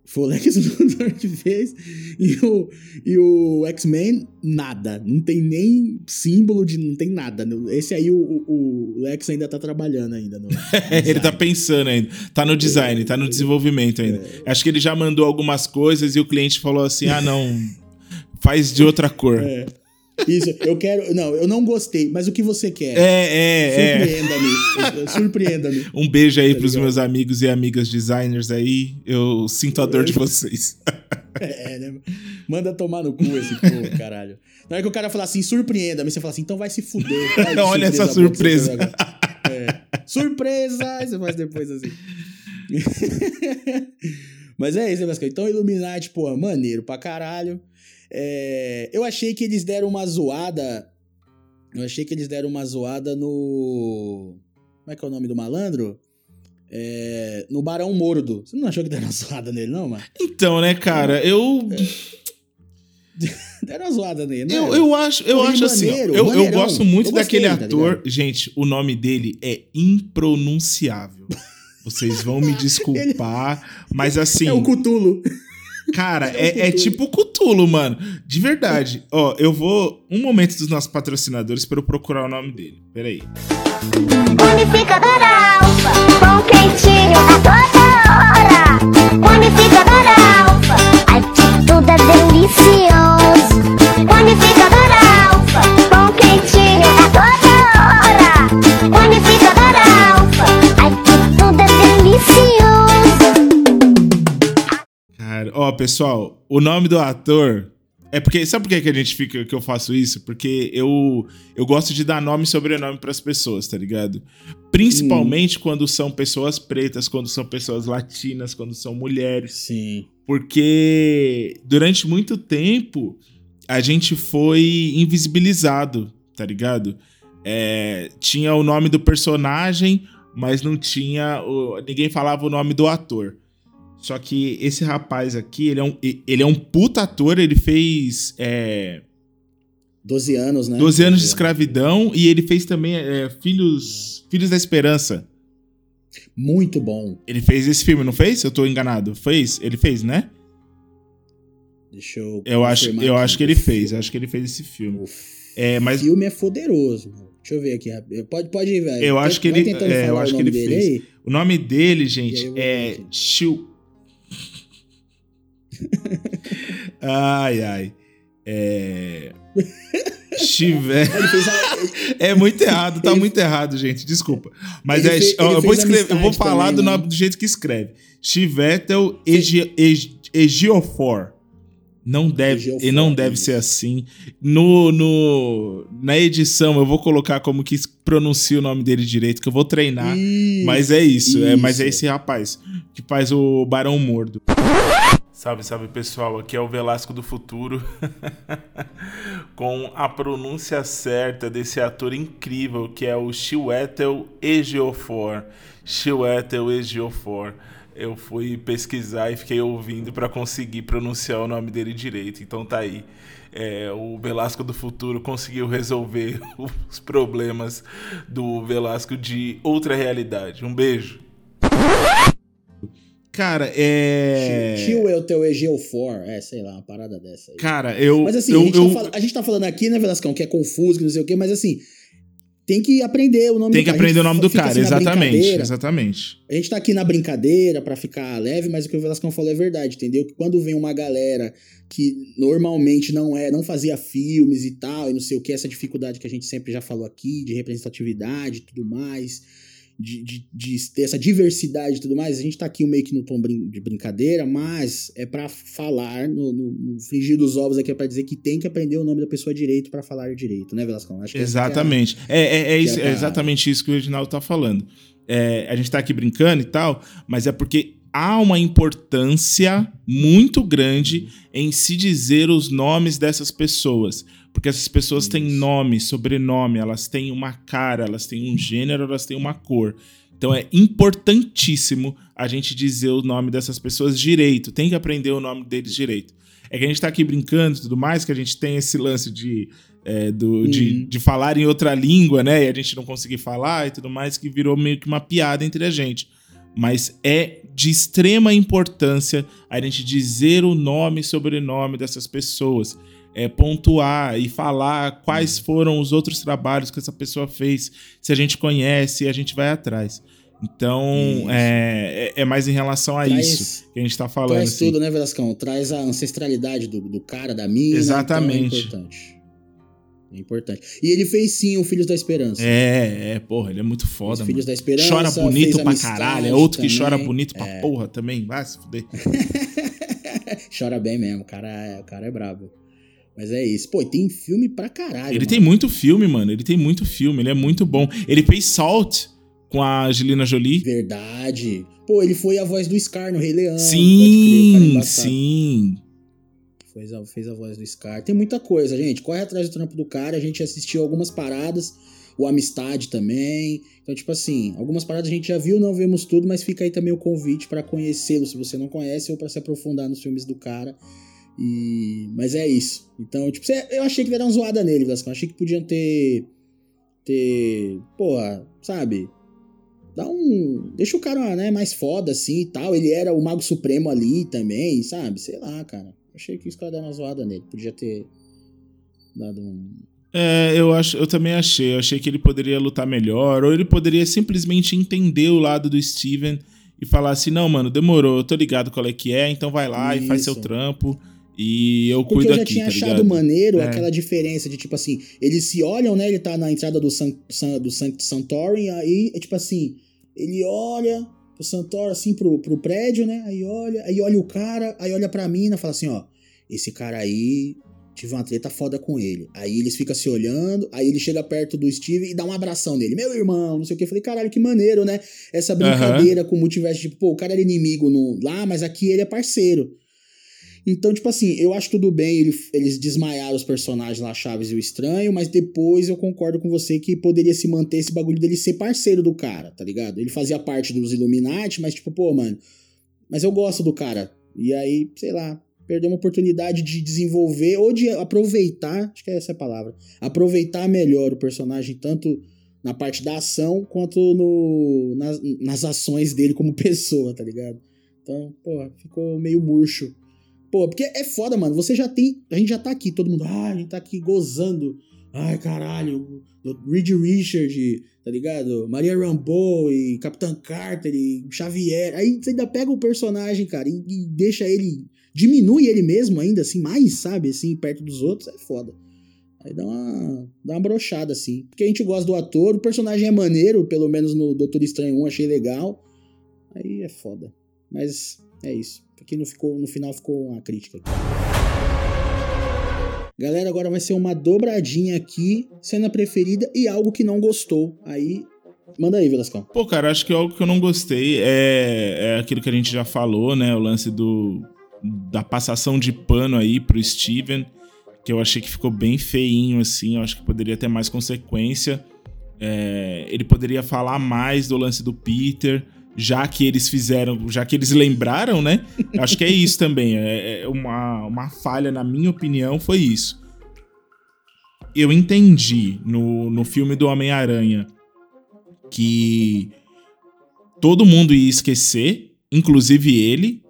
Foi o Lex Luthor que fez. E o, e o X-Men, nada. Não tem nem símbolo de. Não tem nada. Esse aí o, o Lex ainda tá trabalhando ainda. No, no
ele tá pensando ainda. Tá no design, tá no desenvolvimento ainda. É. Acho que ele já mandou algumas coisas e o cliente falou assim: ah, não. Faz de outra cor.
É. Isso, eu quero. Não, eu não gostei, mas o que você quer?
É, é,
Surpreenda-me. É. Surpreenda-me.
Um beijo aí tá pros ligado? meus amigos e amigas designers aí. Eu sinto a dor de vocês.
É, né? Manda tomar no cu esse povo, caralho. Na hora que o cara falar assim, surpreenda-me, você fala assim, então vai se fuder.
Olha essa surpresa.
É. Surpresa! Aí você faz depois assim. Mas é isso, Vasco. Então, Illuminati, pô, maneiro pra caralho. É, eu achei que eles deram uma zoada. Eu achei que eles deram uma zoada no. Como é que é o nome do malandro? É, no Barão Mordo. Você não achou que deram uma zoada nele, não, mano?
Então, né, cara, eu.
É... deram uma zoada nele, né?
Eu, eu acho, eu acho assim. eu, eu gosto muito eu gostei, daquele tá ator. Tá Gente, o nome dele é impronunciável. Vocês vão me desculpar, Ele... mas assim. É
o Cutulo.
Cara, é, é, tipo Cutulo, mano. De verdade. Ó, eu vou. Um momento dos nossos patrocinadores para eu procurar o nome dele. Peraí.
Unificador Alfa, pão quentinho a toda hora. Unificador Alfa, aqui tudo é delicioso. Unificador
Ó, pessoal, o nome do ator. É porque. Sabe por que, que a gente fica que eu faço isso? Porque eu, eu gosto de dar nome e sobrenome para as pessoas, tá ligado? Principalmente hum. quando são pessoas pretas, quando são pessoas latinas, quando são mulheres.
Sim.
Porque durante muito tempo a gente foi invisibilizado, tá ligado? É, tinha o nome do personagem, mas não tinha. O, ninguém falava o nome do ator. Só que esse rapaz aqui, ele é um, ele é um puta ator, ele fez. É,
12 anos, né?
12 anos de escravidão e ele fez também é, Filhos, Filhos da Esperança.
Muito bom.
Ele fez esse filme, não fez? Eu tô enganado. Fez? Ele fez, né?
Deixa eu.
Eu acho, eu acho que ele fez. Acho que ele fez esse filme. O
é, mas... filme é poderoso. Deixa eu ver aqui. Pode, pode ir, velho.
Eu acho que ele- é, eu acho que ele fez.
aí.
O nome dele, gente, é. Chiu. ai, ai. É.
Fez
É muito errado, tá
Ele-
muito errado, gente. Desculpa. Mas
Ele
é.
fe-
ó,
ele
eu, vou
fez
escrever, eu vou falar
também,
do
né?
nome do jeito que escreve. Chivetel Egi- Egi- Egiofor. Não deve,
Egiofor,
e não deve
isso.
ser assim. No, no, na edição eu vou colocar como que pronuncia o nome dele direito, que eu vou treinar.
Isso,
Mas é isso, É, mas é
isso.
esse rapaz que faz o Barão Mordo. Salve, salve pessoal, aqui é o Velasco do Futuro com a pronúncia certa desse ator incrível que é o Chiwetel Ejiofor. Chiwetel Ejiofor. Eu fui pesquisar e fiquei ouvindo para conseguir pronunciar o nome dele direito. Então tá aí. É, o Velasco do Futuro conseguiu resolver os problemas do Velasco de outra realidade. Um beijo. Cara, é.
Tio é o teu Egeufor. É, sei lá, uma parada dessa aí.
Cara, eu.
Mas assim,
eu,
a, gente
eu-
tá fal- a gente tá falando aqui, né, Velascão, que é confuso, que não sei o quê, mas assim, tem que aprender o nome
Tem
do
que
cara. A gente
aprender o nome do cara,
assim
exatamente. Exatamente.
A gente tá aqui na brincadeira pra ficar leve, mas o que o Velascão falou é verdade, entendeu? Que quando vem uma galera que normalmente não é, não fazia filmes e tal, e não sei o que, essa dificuldade que a gente sempre já falou aqui, de representatividade e tudo mais, de, de, de ter essa diversidade e tudo mais, a gente tá aqui meio que no tom de brincadeira, mas é pra falar, no, no, no frigir dos ovos aqui, é pra dizer que tem que aprender o nome da pessoa direito pra falar direito, né, Velascão? Acho que é a-
Exatamente. É, é, é, isso-
é
é
a
exatamente isso que o Reginaldo tá falando. É, a gente tá aqui brincando e tal, mas é porque há uma importância muito grande em se dizer os nomes dessas pessoas. Porque essas pessoas têm
Isso.
nome, sobrenome, elas têm uma cara, elas têm um gênero, elas têm uma cor. Então é importantíssimo a gente dizer o nome dessas pessoas direito. Tem que aprender o nome deles direito. É que a gente tá aqui brincando e tudo mais, que a gente tem esse lance de, é, do, de,
Uhum.
de falar em outra língua, né? E a gente não conseguir falar e tudo mais, que virou meio que uma piada entre a gente. Mas é de extrema importância a gente dizer o nome e sobrenome dessas pessoas. É, pontuar e falar quais foram os outros trabalhos que essa pessoa fez, se a gente conhece e a gente vai atrás. Então, é, é- é mais em relação a
Traz-
isso que a gente tá falando.
Traz
assim.
tudo, né, Velascão? Traz a ancestralidade do, do cara, da mina.
Exatamente.
Então é importante. É importante. E ele fez sim o Filhos da Esperança.
É, é, porra, ele é muito foda.
Filhos da Esperança.
Chora bonito pra caralho. É outro que
também.
chora bonito pra
É.
porra também. Vai se fuder.
Chora bem mesmo, o cara, é- o cara é brabo. Mas é isso. Pô, tem filme pra caralho.
Ele
mano.
tem muito filme, mano. Ele tem muito filme. Ele é muito bom. Ele fez Salt com a Angelina Jolie.
Verdade. Pô, ele foi a voz do Scar no Rei Leão. pode crer,
sim, sim.
Fez a, fez a voz do Scar. Tem muita coisa, gente. Corre atrás do trampo do cara. A gente assistiu algumas paradas. O Amistade também. Então, tipo assim, algumas paradas a gente já viu, não vemos tudo, mas fica aí também o convite pra conhecê-lo se você não conhece ou pra se aprofundar nos filmes do cara. E... Mas é isso. Então, tipo, eu achei que dar uma zoada nele, Vasco. Eu achei que podiam ter. Ter. Porra, sabe? Dá um. Deixa o cara né, mais foda assim e tal. Ele era o Mago Supremo ali também, sabe? Sei lá, cara. Achei que os caras deram uma zoada nele. Podia ter dado um.
É, eu, acho, eu também achei. Eu achei que ele poderia lutar melhor. Ou ele poderia simplesmente entender o lado do Steven e falar assim: não, mano, demorou. Eu tô ligado qual é que é. Então vai lá e faz
Isso.
seu trampo. E eu
Porque
cuido
eu já
aqui,
tinha
tá
achado
ligado?
maneiro
É.
aquela diferença de, tipo assim, eles se olham, né? Ele tá na entrada do, San, San- do San, Santorin, aí é tipo assim, ele olha pro Santorin, assim, pro, pro prédio, né? Aí olha, aí olha o cara, aí olha pra mina e fala assim, ó, esse cara aí, tive uma treta foda com ele. Aí eles ficam se olhando, aí ele chega perto do Steve e dá um abração nele. Meu irmão, não sei o que. Eu falei, caralho, que maneiro, né? Essa brincadeira com o multiverso, tipo, pô, o cara era inimigo no, lá, mas aqui ele é parceiro. Então, tipo assim, eu acho tudo bem ele- eles desmaiaram os personagens lá, Chaves e o Estranho, mas depois eu concordo com você que poderia se manter esse bagulho dele ser parceiro do cara, tá ligado? Ele fazia parte dos Illuminati, mas tipo, pô, mano, mas eu gosto do cara. E aí, sei lá, perdeu uma oportunidade de desenvolver ou de aproveitar, acho que essa é a palavra, aproveitar melhor o personagem, tanto na parte da ação quanto no, nas, nas ações dele como pessoa, tá ligado? Então, pô, ficou meio murcho. Pô, porque é foda, mano. Você já tem. A gente já tá aqui, todo mundo. Ah, a gente tá aqui gozando. Ai, caralho, Reed Richard, tá ligado? Maria Rambeau e Capitão Carter e Xavier. Aí você ainda pega o personagem, cara, e, e deixa ele. Diminui ele mesmo ainda, assim, mais, sabe, assim, perto dos outros, é foda. Aí dá uma, dá uma brochada, assim. Porque a gente gosta do ator, o personagem é maneiro, pelo menos no Doutor Estranho 1 achei legal. Aí é foda. Mas é isso. Aqui no, ficou, no final ficou uma crítica. Galera, agora vai ser uma dobradinha aqui, cena preferida e algo que não gostou. Aí, manda aí, Velascão.
Pô, cara, acho que algo que eu não gostei é, é aquilo que a gente já falou, né? O lance do da passação de pano aí pro Steven, que eu achei que ficou bem feinho, assim. Eu acho que poderia ter mais consequência. É, ele poderia falar mais do lance do Peter já que eles fizeram, já que eles lembraram, né? Acho que é isso também. É, é uma, uma falha, na minha opinião, foi isso. Eu entendi no, no filme do Homem-Aranha que todo mundo ia esquecer, inclusive ele,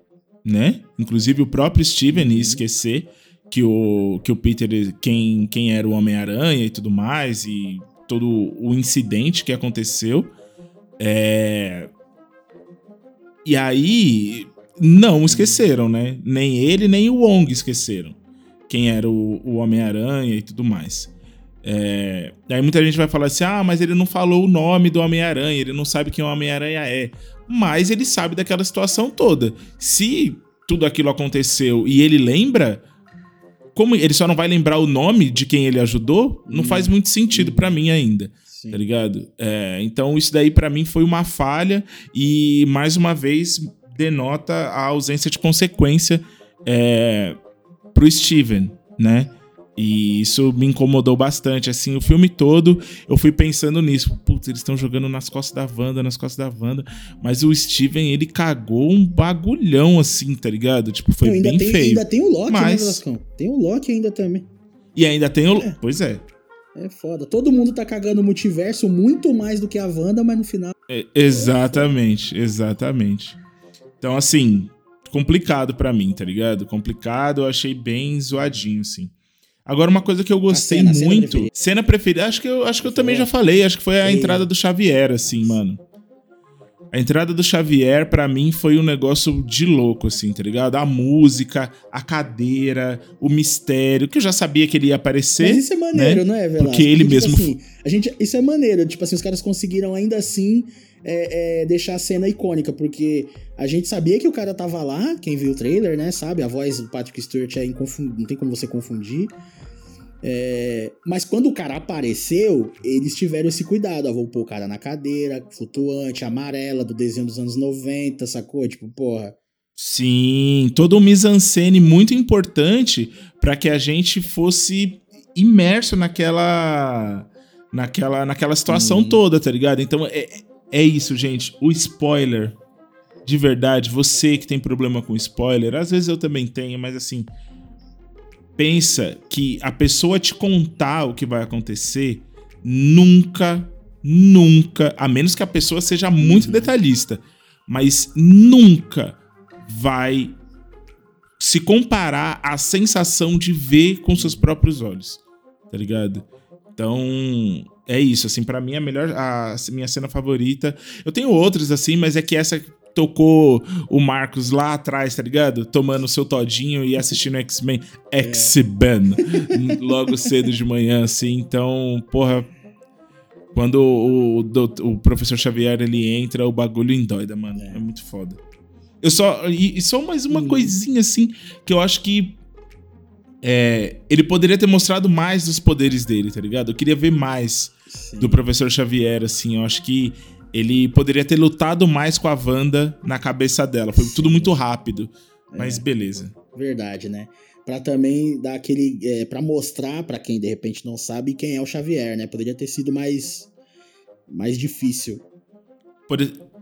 né? Inclusive o próprio Steven ia esquecer que o, que o Peter, quem, quem era o Homem-Aranha e tudo mais, e todo o incidente que aconteceu. É, e aí, não esqueceram, né? Nem ele, nem o Wong esqueceram. Quem era o, o Homem-Aranha e tudo mais. É... Aí muita gente vai falar assim: ah, mas ele não falou o nome do Homem-Aranha, ele não sabe quem o Homem-Aranha é. Mas ele sabe daquela situação toda. Se tudo aquilo aconteceu e ele lembra, como ele só não vai lembrar o nome de quem ele ajudou, não faz muito sentido para mim ainda. Sim. Tá ligado? É, então isso daí para mim foi uma falha e mais uma vez denota a ausência de consequência é, pro Steven, né? E isso me incomodou bastante. Assim, o filme todo eu fui pensando nisso. Putz, eles estão jogando nas costas da Wanda, nas costas da Wanda. Mas o Steven, ele cagou um bagulhão, assim, tá ligado? Tipo, foi Não, bem
tem,
feio.
Ainda tem o Loki, né, mas... né, Tem o Loki ainda também.
E ainda tem o. É. Pois é.
É foda. Todo mundo tá cagando o multiverso muito mais do que a Wanda, mas no final.
É, exatamente, exatamente. Então, assim, complicado para mim, tá ligado? Complicado, eu achei bem zoadinho, assim. Agora, uma coisa que eu gostei cena, muito. Cena preferida. cena preferida, acho que eu, acho que eu também já falei, acho que foi a entrada do Xavier, assim, mano. A entrada do Xavier, para mim, foi um negócio de louco, assim, tá ligado? A música, a cadeira, o mistério, que eu já sabia que ele ia aparecer. Mas
isso é maneiro, né? não é,
Velasco? Porque ele Porque, tipo mesmo.
Assim, a gente, isso é maneiro, tipo assim, os caras conseguiram ainda assim é, é, deixar a cena icônica, porque a gente sabia que o cara tava lá, quem viu o trailer, né, sabe? A voz do Patrick Stewart é inconfund... não tem como você confundir. É, mas quando o cara apareceu, eles tiveram esse cuidado. Ó, vou pôr o cara na cadeira, flutuante, amarela, do desenho dos anos 90, sacou? Tipo, porra.
Sim, todo um mise-en-scène muito importante para que a gente fosse imerso naquela naquela naquela situação hum. toda, tá ligado? Então é, é isso, gente. O spoiler, de verdade, você que tem problema com spoiler, às vezes eu também tenho, mas assim, pensa que a pessoa te contar o que vai acontecer nunca, nunca, a menos que a pessoa seja muito uhum. detalhista, mas nunca vai se comparar à sensação de ver com seus próprios olhos, tá ligado? Então, é isso, assim, para mim a melhor a minha cena favorita. Eu tenho outras assim, mas é que essa tocou o Marcos lá atrás, tá ligado? Tomando seu todinho e assistindo X-Men X-Men logo cedo de manhã, assim. Então, porra, quando o, o, o, professor Xavier ele entra, o bagulho endoida, mano. É, é muito foda. Eu só. E, e só mais uma hum. coisinha assim que eu acho que. É, ele poderia ter mostrado mais dos poderes dele, tá ligado? Eu queria ver mais Sim. do professor Xavier, assim. Eu acho que ele poderia ter lutado mais com a Wanda na cabeça dela. Foi Sim. tudo muito rápido. Mas é, beleza.
Verdade, né? Pra também dar aquele. É, para mostrar para quem de repente não sabe quem é o Xavier, né? Poderia ter sido mais. mais difícil.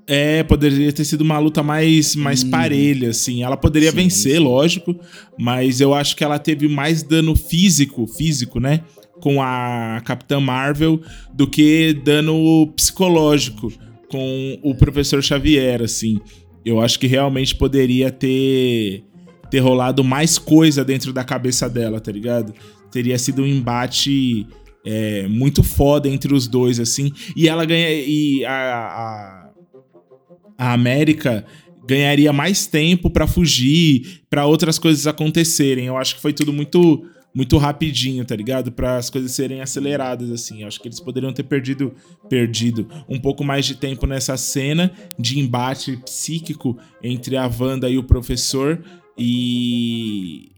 É, poderia ter sido uma luta mais, mais hum. parelha, assim. Ela poderia sim, vencer, sim. lógico, mas eu acho que ela teve mais dano físico, físico, né? Com a Capitã Marvel do que dano psicológico com o professor Xavier, assim. Eu acho que realmente poderia ter ter rolado mais coisa dentro da cabeça dela, tá ligado? Teria sido um embate é, muito foda entre os dois, assim. E ela ganha. E a, a, a América ganharia mais tempo pra fugir, pra outras coisas acontecerem. Eu acho que foi tudo muito muito rapidinho, tá ligado? Para as coisas serem aceleradas assim. Eu acho que eles poderiam ter perdido perdido um pouco mais de tempo nessa cena de embate psíquico entre a Wanda e o professor e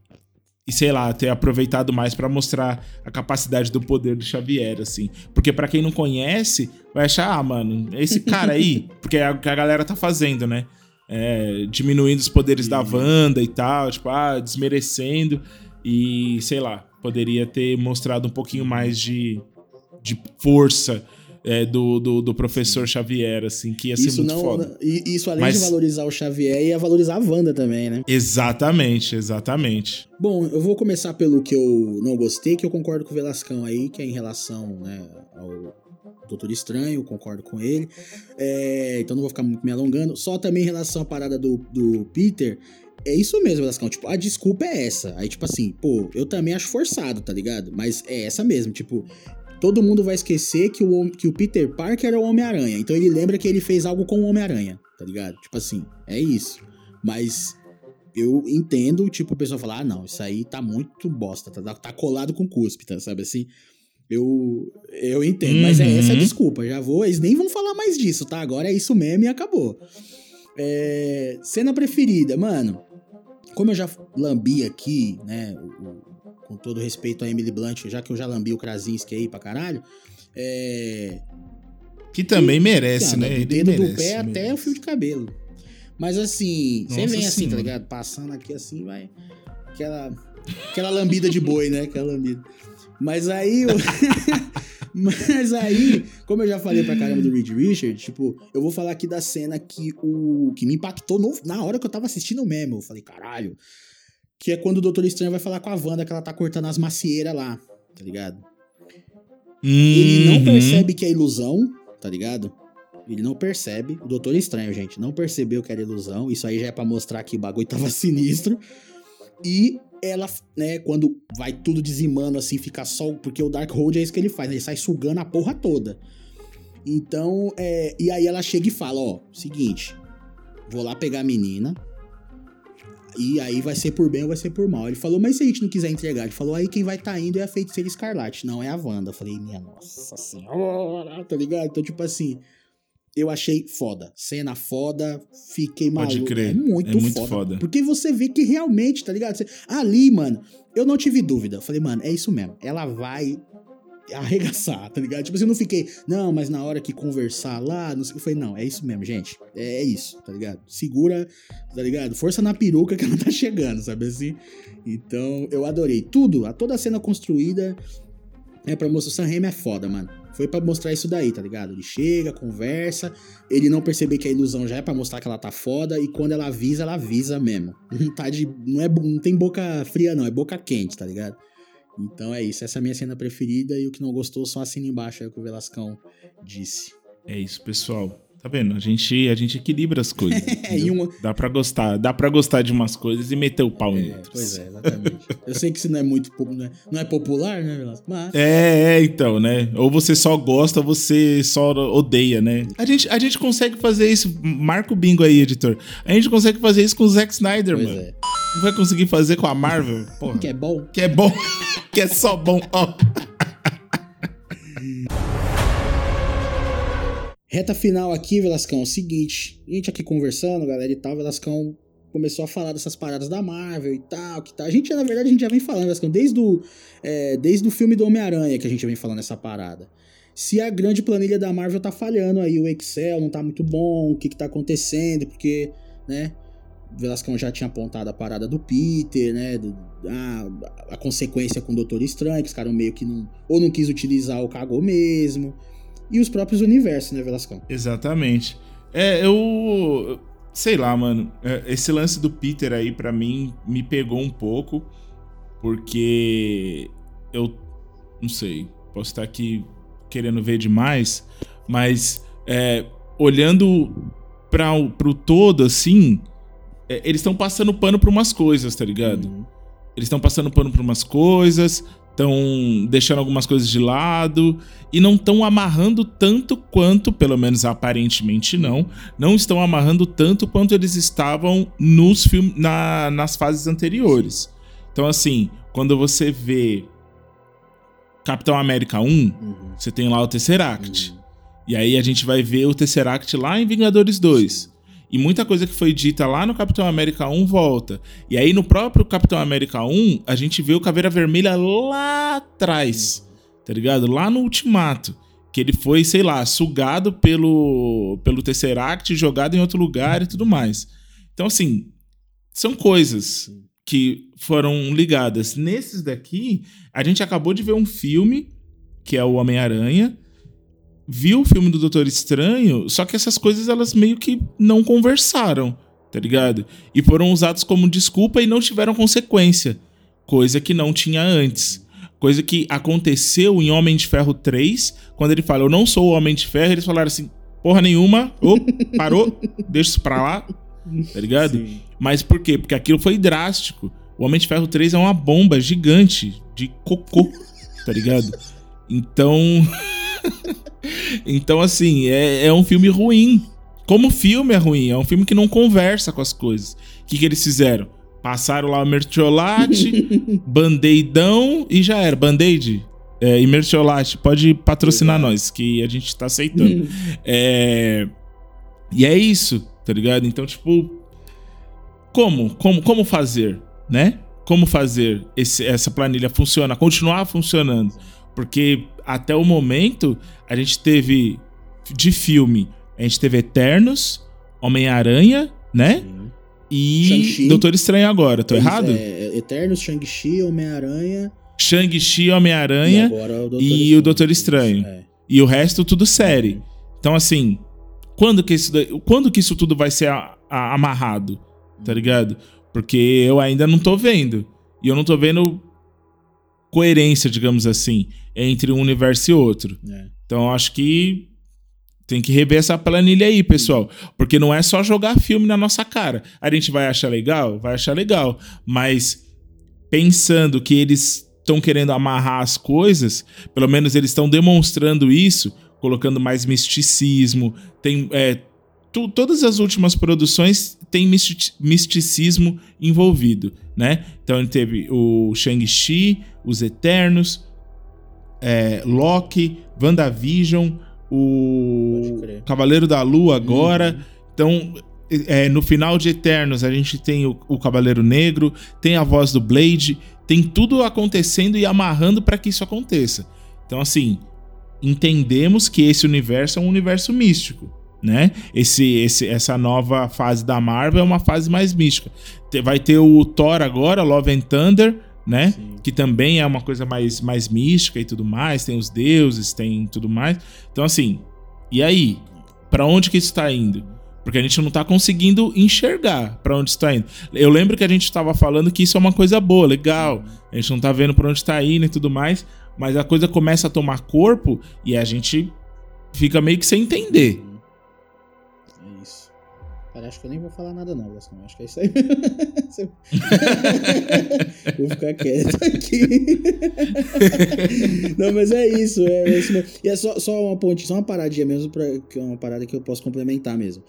e sei lá, ter aproveitado mais para mostrar a capacidade do poder do Xavier, assim. Porque para quem não conhece, vai achar, ah, mano, esse cara aí, porque é o que a galera tá fazendo, né? É, diminuindo os poderes da Wanda e tal, tipo, ah, desmerecendo. E, sei lá, poderia ter mostrado um pouquinho mais de, de força é, do, do, do, professor Xavier, assim, que ia ser
isso
muito
não,
foda.
Isso, além
Mas...
de valorizar o Xavier, ia valorizar a Wanda também, né?
Exatamente, exatamente.
Bom, eu vou começar pelo que eu não gostei, que eu concordo com o Velascão aí, que é em relação né, ao Doutor Estranho, concordo com ele. É, então não vou ficar muito me alongando. Só também em relação à parada do, do Peter, é isso mesmo, Velascão. Tipo, a desculpa é essa. Aí, tipo assim, pô, eu também acho forçado, tá ligado? Mas é essa mesmo. Tipo, todo mundo vai esquecer que o, que o Peter Parker era o Homem-Aranha. Então ele lembra que ele fez algo com o Homem-Aranha, tá ligado? Tipo assim, é isso. Mas eu entendo, tipo, o pessoal falar, ah, não, isso aí tá muito bosta, tá, tá colado com cuspe, tá, sabe assim? Eu, eu entendo, uhum. mas é essa a desculpa. Já vou, eles nem vão falar mais disso, tá? Agora é isso mesmo e acabou. É, cena preferida, mano como eu já lambi aqui, né, o, o, com todo respeito a Emily Blunt, já que eu já lambi o Krasinski aí pra caralho, é...
Que também merece, né?
Do dedo merece, do pé merece. até o fio de cabelo. Mas assim, você vem assim, tá ligado? Passando aqui assim, vai. Aquela, aquela lambida de boi, né? Aquela lambida. Mas aí. Eu... Mas aí, como eu já falei pra caramba do Reed Richard, tipo, eu vou falar aqui da cena que o que me impactou no, na hora que eu tava assistindo mesmo. Eu falei, caralho. Que é quando o Doutor Estranho vai falar com a Wanda que ela tá cortando as macieiras lá, tá ligado? Uhum. Ele não percebe que é ilusão, tá ligado? Ele não percebe. O Doutor Estranho, gente, não percebeu que era ilusão. Isso aí já é pra mostrar que o bagulho tava sinistro. E ela, né, quando vai tudo dizimando assim, fica só. Porque o Darkhold é isso que ele faz, né? Ele sai sugando a porra toda. Então, é, e aí ela chega e fala: Ó, seguinte, vou lá pegar a menina. E aí vai ser por bem ou vai ser por mal. Ele falou, mas se a gente não quiser entregar? Ele falou, aí quem vai tá indo é a feiticeira escarlate, não é a Wanda. Eu falei, minha nossa senhora, tá ligado? Então, tipo assim, eu achei foda. Cena foda, fiquei maluco.
Pode crer.
É muito, é muito foda, foda, Porque você vê que realmente, tá ligado? Você, ali, mano, eu não tive dúvida. Eu falei, mano, é isso mesmo. Ela vai arregaçar, tá ligado? Tipo assim, eu não fiquei, não, mas na hora que conversar lá, não sei, eu falei, não, é isso mesmo, gente. É, é, isso, tá ligado? Segura, tá ligado? Força na peruca que ela tá chegando, sabe assim? Então, eu adorei tudo, a toda a cena construída. É pra mostrar o Sam Raimi é foda, mano. Foi para mostrar isso daí, tá ligado? Ele chega, conversa, ele não perceber que a ilusão já é para mostrar que ela tá foda e quando ela avisa, ela avisa mesmo. Não tá de não é não tem boca fria não, é boca quente, tá ligado? Então é isso, essa é a minha cena preferida e o que não gostou só assina embaixo aí o que o Velascão disse.
É isso, pessoal. Tá vendo? A gente, a gente equilibra as coisas.
É, uma...
Dá para gostar, dá para gostar de umas coisas e meter o pau
é,
em outras.
Pois é, exatamente. Eu sei que isso não é muito não é, não é popular, né, Velasco? Mas...
É, é, então, né? Ou você só gosta, ou você só odeia, né? A gente, a gente consegue fazer isso. Marca o bingo aí, editor. A gente consegue fazer isso com o Zack Snyder, pois mano. É. Não vai conseguir fazer com a Marvel? Porra.
Que é bom.
Que é bom. que é só bom, ó.
Reta final aqui, Velascão, é o seguinte. A gente aqui conversando, galera e tal, Velascão começou a falar dessas paradas da Marvel e tal, que tá. A gente, na verdade, a gente já vem falando, Velascão, desde o, é, desde o filme do Homem-Aranha que a gente vem falando essa parada. Se a grande planilha da Marvel tá falhando aí, o Excel não tá muito bom, o que que tá acontecendo, porque, né, Velascão já tinha apontado a parada do Peter, né? Do, a, a consequência com o Doutor Estranho, que os caras meio que não. Ou não quis utilizar o cagou mesmo e os próprios universos, né, Velascão?
Exatamente. É, eu. Sei lá, mano. É, esse lance do Peter aí, para mim, me pegou um pouco. Porque. Eu. Não sei. Posso estar aqui querendo ver demais. Mas. É, olhando para pro todo, assim. É, eles estão passando pano pra umas coisas, tá ligado? Uhum. Eles estão passando pano pra umas coisas estão deixando algumas coisas de lado e não estão amarrando tanto quanto, pelo menos aparentemente não, não estão amarrando tanto quanto eles estavam nos filmes na, nas fases anteriores. Então assim, quando você vê Capitão América 1,
Uhum.
você tem lá o Tesseract. E aí a gente vai ver o Tesseract lá em Vingadores 2. E muita coisa que foi dita lá no Capitão América 1 volta. E aí no próprio Capitão América 1, a gente vê o Caveira Vermelha lá atrás. Tá ligado? Lá no Ultimato. Que ele foi, sei lá, sugado pelo, pelo Tesseract, jogado em outro lugar e tudo mais. Então, assim, são coisas que foram ligadas. Nesses daqui, a gente acabou de ver um filme, que é o Homem-Aranha, viu o filme do Doutor Estranho, só que essas coisas elas meio que não conversaram, tá ligado? E foram usados como desculpa e não tiveram consequência, coisa que não tinha antes. Coisa que aconteceu em Homem de Ferro 3, quando ele fala, eu não sou o Homem de Ferro, eles falaram assim, porra nenhuma, ô, parou, deixa isso pra lá, tá ligado?
Sim.
Mas por quê? Porque aquilo foi drástico. O Homem de Ferro 3 é uma bomba gigante de cocô, tá ligado? Então. então, assim, é, é um filme ruim. Como filme é ruim, é um filme que não conversa com as coisas. O que, que eles fizeram? Passaram lá o mertiolate, band-aidão e já era. Band-aid é, e mertiolate, pode patrocinar nós, que a gente tá aceitando. é... E é isso, tá ligado? Então, tipo, como? Como, como fazer, né? Como fazer esse, essa planilha funcionar, continuar funcionando? Porque até o momento a gente teve de filme, a gente teve Eternos, Homem-Aranha, né?
Sim.
E
Shang-Chi.
Doutor Estranho agora, tô errado?
É, Eternos, Shang-Chi, Homem-Aranha
Shang-Chi,
e
Homem-Aranha
agora o Doutor
e o Doutor Estranho.
É.
e o resto tudo série. Então, assim, quando que isso, quando que isso tudo vai ser a- a- amarrado? Tá ligado? Porque eu ainda não tô vendo. E eu não tô vendo coerência, digamos assim, entre um universo e outro.
É.
Então, eu acho que tem que rever essa planilha aí, pessoal. Porque não é só jogar filme na nossa cara. A gente vai achar legal? Vai achar legal. Mas pensando que eles estão querendo amarrar as coisas, pelo menos eles estão demonstrando isso, colocando mais misticismo. Tem. é, tu- todas as últimas produções misti- misticismo envolvido, né? Então ele teve o Shang-Chi, os Eternos, é, Loki, WandaVision, o. Cavaleiro da Lua agora. Então, é, no final de Eternos, a gente tem o, o Cavaleiro Negro, tem a voz do Blade, tem tudo acontecendo e amarrando para que isso aconteça. Então, assim, entendemos que esse universo é um universo místico, né? Esse, esse, essa nova fase da Marvel é uma fase mais mística. Vai ter o Thor agora, Love and Thunder, né?
Sim.
Que também é uma coisa mais, mais mística e tudo mais. Tem os deuses, tem tudo mais. Então, assim, e aí? Pra onde que isso tá indo? Porque a gente não tá conseguindo enxergar pra onde está indo. Eu lembro que a gente tava falando que isso é uma coisa boa, legal. A gente não tá vendo pra onde tá indo e tudo mais. Mas a coisa começa a tomar corpo e a gente fica meio que sem entender.
É isso. Cara, acho que eu nem vou falar nada não, Gascão. Acho que é isso aí. vou ficar quieto aqui. não, mas é isso. É, isso mesmo. E é só, só uma ponte, só uma paradinha mesmo, pra, que é uma parada que eu posso complementar mesmo.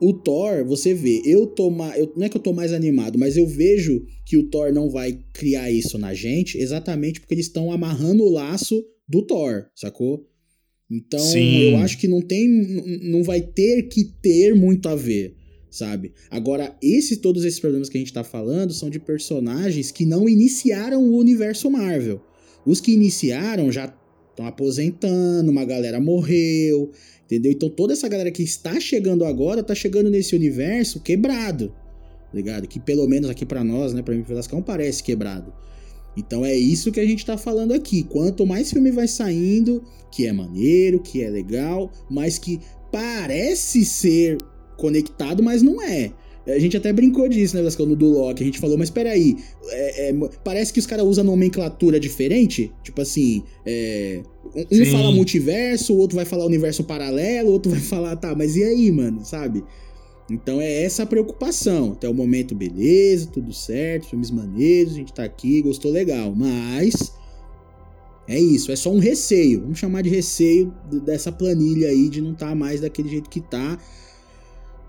O Thor, você vê, eu tô. Eu, não é que eu tô mais animado, mas eu vejo que o Thor não vai criar isso na gente exatamente porque eles estão amarrando o laço do Thor, sacou? Então,
Sim.
eu acho que não tem. Não vai ter que ter muito a ver, sabe? Agora, esse, todos esses problemas que a gente tá falando são de personagens que não iniciaram o universo Marvel. Os que iniciaram já estão aposentando, uma galera morreu, entendeu? Então toda essa galera que está chegando agora tá chegando nesse universo quebrado, tá ligado? Que pelo menos aqui pra nós, né, pra mim Velascão parece quebrado. Então é isso que a gente tá falando aqui. Quanto mais filme vai saindo, que é maneiro, que é legal, mas que parece ser conectado, mas não é. A gente até brincou disso, né, no do Loki. A gente falou, mas peraí, é, é, parece que os caras usam nomenclatura diferente. Tipo assim, é, um, um
Sim.
fala multiverso, o outro vai falar universo paralelo, o outro vai falar, tá, mas e aí, mano, sabe? Então é essa a preocupação. Até o momento, beleza, tudo certo, filmes maneiros, a gente tá aqui, gostou legal. Mas É isso, é só um receio. Vamos chamar de receio dessa planilha aí de não estar mais daquele jeito que tá.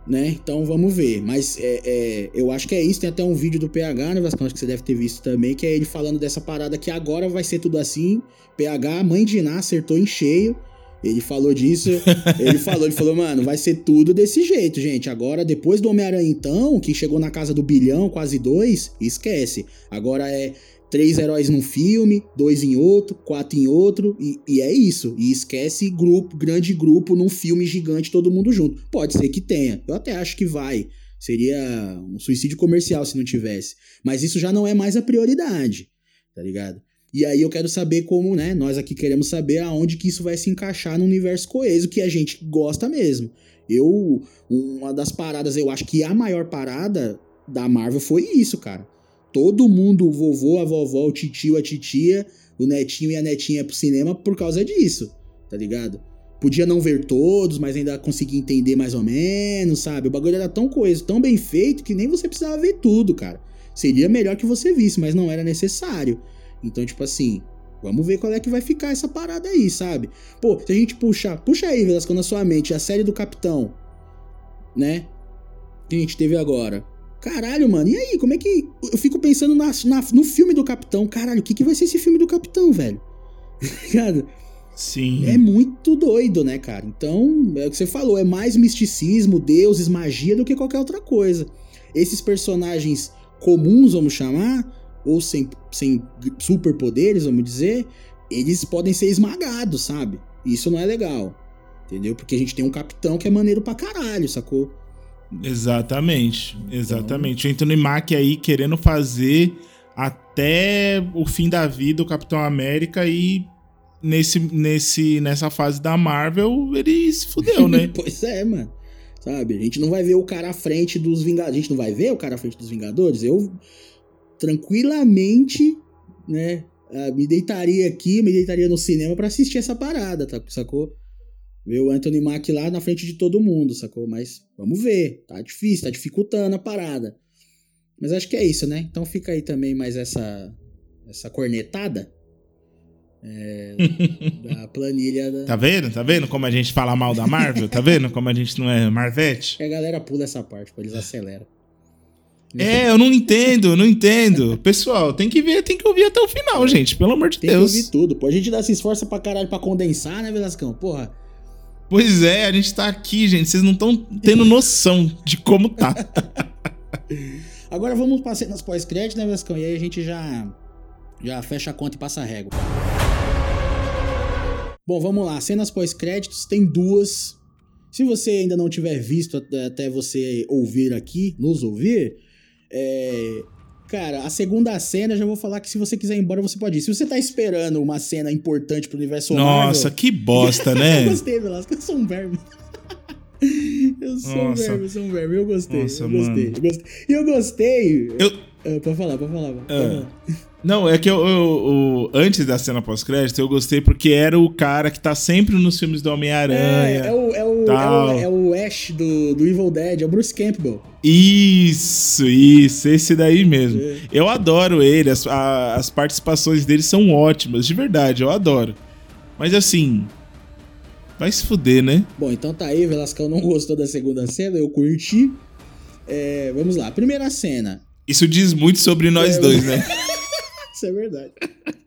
Né? Então vamos ver. Mas é, é, eu acho que é isso. Tem até um vídeo do PH, né, Vascão? Acho que você deve ter visto também, que é ele falando dessa parada que agora vai ser tudo assim. PH, mãe de Iná, acertou em cheio. Ele falou disso. ele falou, ele falou, mano, vai ser tudo desse jeito, gente. Agora, depois do Homem-Aranha, então, que chegou na casa do bilhão, quase dois, esquece. Agora é três heróis num filme, dois em outro, quatro em outro, e, e é isso. E esquece grupo, grande grupo num filme gigante, todo mundo junto. Pode ser que tenha. Eu até acho que vai. Seria um suicídio comercial se não tivesse. Mas isso já não é mais a prioridade, tá ligado? E aí eu quero saber como, né? Nós aqui queremos saber aonde que isso vai se encaixar no universo coeso que a gente gosta mesmo. Eu, uma das paradas, eu acho que a maior parada da Marvel foi isso, cara. Todo mundo, o vovô, a vovó, o titio, a titia, o netinho e a netinha pro cinema por causa disso, tá ligado? Podia não ver todos, mas ainda conseguir entender mais ou menos, sabe? O bagulho era tão coeso, tão bem feito, que nem você precisava ver tudo, cara. Seria melhor que você visse, mas não era necessário. Então, tipo assim, vamos ver qual é que vai ficar essa parada aí, sabe? Pô, se a gente puxar, puxa aí, Velasco, na sua mente, a série do Capitão, né? Que a gente teve agora. Caralho, mano, e aí? Como é que. Eu fico pensando na, na- no filme do Capitão. Caralho, o que, que vai ser esse filme do Capitão, velho? Ligado?
Sim.
É muito doido, né, cara? Então, é o que você falou, é mais misticismo, deuses, magia do que qualquer outra coisa. Esses personagens comuns, vamos chamar, ou sem, sem superpoderes, vamos dizer, eles podem ser esmagados, sabe? Isso não é legal. Entendeu? Porque a gente tem um capitão que é maneiro pra caralho, sacou?
Exatamente, exatamente. O Anthony Mack aí querendo fazer até o fim da vida o Capitão América e nesse, nesse, nessa fase da Marvel ele se fudeu, né?
pois é, mano. Sabe? A gente não vai ver o cara à frente dos Vingadores. A gente não vai ver o cara à frente dos Vingadores. Eu tranquilamente, né? ah, Me deitaria aqui, me deitaria no cinema pra assistir essa parada, tá? sacou? Ver o Anthony Mack lá na frente de todo mundo, sacou? Mas vamos ver. Tá difícil, tá dificultando a parada. Mas acho que é isso, né? Então fica aí também mais essa, essa cornetada. É, da planilha da.
Tá vendo? Tá vendo como a gente fala mal da Marvel? Tá vendo como a gente não é Marvete?
Que a galera pula essa parte, pô, eles aceleram.
É, eu não entendo, não entendo. Pessoal, tem que ver, tem que ouvir até o final, gente. Pelo amor de
Tem que
Deus.
ouvir tudo. Pô, a gente dá se esforça pra caralho pra condensar, né, Velascão? Porra.
Pois é, a gente tá aqui, gente. Vocês não estão tendo noção de como tá.
Agora vamos pra cenas pós-crédito, né, Velascão? E aí a gente já, já fecha a conta e passa a régua. Bom, vamos lá. Cenas pós-créditos tem duas. Se você ainda não tiver visto até você ouvir aqui, nos ouvir, é... Cara, a segunda cena, eu já vou falar que se você quiser ir embora, você pode ir. Se você tá esperando uma cena importante pro universo
Nossa,
Marvel...
que bosta,
eu
né?
gostei, Velasco. Eu sou um verme. Eu sou um
Nossa.
verme, eu sou um verme. Eu gostei.
Nossa,
eu gostei. Eu gostei. Eu gostei.
Eu-
Ah, pode falar, pode falar. pode
Ah.
falar.
Não, é que eu, eu- eu- antes da cena pós-crédito, eu gostei porque era o cara que tá sempre nos filmes do
É,
Homem-Aranha.
é, o, é, o, é, o, é o Ash do, do Evil Dead, é o Bruce Campbell.
Isso, isso, esse daí mesmo.
É.
Eu adoro ele, as, a- as participações dele são ótimas, de verdade, eu adoro. Mas assim, vai se fuder, né?
Bom, então tá aí, Velascão não gostou da segunda cena, eu curti. É, vamos lá, primeira cena.
Isso diz muito sobre nós
É,
dois, né?
Isso é verdade.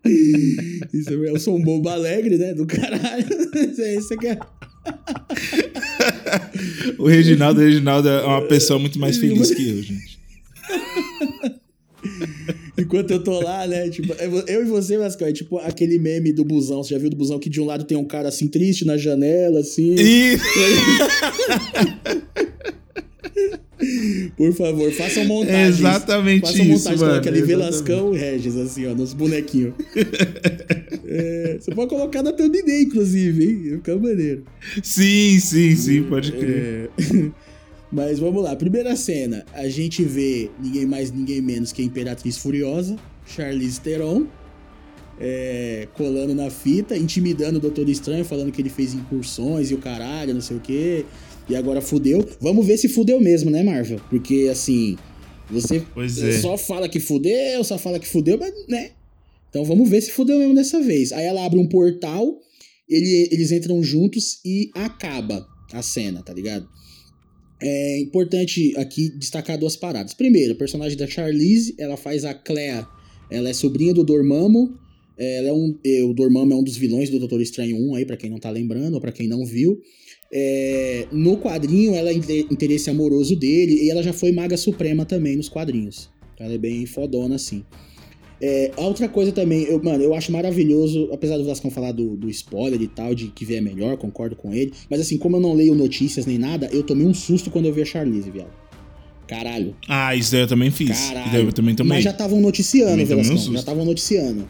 Isso é verdade. Eu sou um bobo alegre, né? Do caralho. Isso é isso que é.
O Reginaldo, o Reginaldo é uma pessoa muito mais feliz que eu, gente.
Enquanto eu tô lá, né? Tipo, eu e você, Vascão, é tipo aquele meme do busão. Você já viu do busão que de um lado tem um cara assim triste na janela, assim.
E...
Por favor, façam montagens.
É exatamente
façam
isso,
montagens com
mano,
aquele
exatamente.
Velascão e Regis, assim, ó, nos bonequinhos. É, você pode colocar na thumbnail, inclusive, hein? Ia ficar maneiro.
Sim, sim, sim, pode crer.
É, Mas vamos lá, primeira cena, a gente vê ninguém mais, ninguém menos que a Imperatriz Furiosa, Charlize Theron, é, colando na fita, intimidando o Doutor Estranho, falando que ele fez incursões e o caralho, não sei o quê, e agora fudeu. Vamos ver se fudeu mesmo, né, Marvel? Porque, assim, você
é.
só fala que fudeu, só fala que fudeu, mas, né? Então vamos ver se fudeu mesmo dessa vez. Aí ela abre um portal, ele- eles entram juntos e acaba a cena, tá ligado? É importante aqui destacar duas paradas. Primeiro, a personagem da Charlize, ela faz a Clea, ela é sobrinha do Dormammu, ela é um, eh, o Dormammu é um dos vilões do Doutor Estranho 1 aí, pra quem não tá lembrando, ou pra quem não viu. É, no quadrinho, ela é inte- interesse amoroso dele, e ela já foi Maga Suprema também nos quadrinhos. Ela é bem fodona, assim. É, a outra coisa também, eu, mano, eu acho maravilhoso, apesar do Vascão falar do, do spoiler e tal, de que vê é melhor, concordo com ele. Mas assim, como eu não leio notícias nem nada, eu tomei um susto quando eu vi a Charlize, viado. Caralho.
Ah, isso daí eu também fiz.
Caralho.
Eu também tomei.
Mas já estavam noticiando, Velascão. Já estavam noticiando.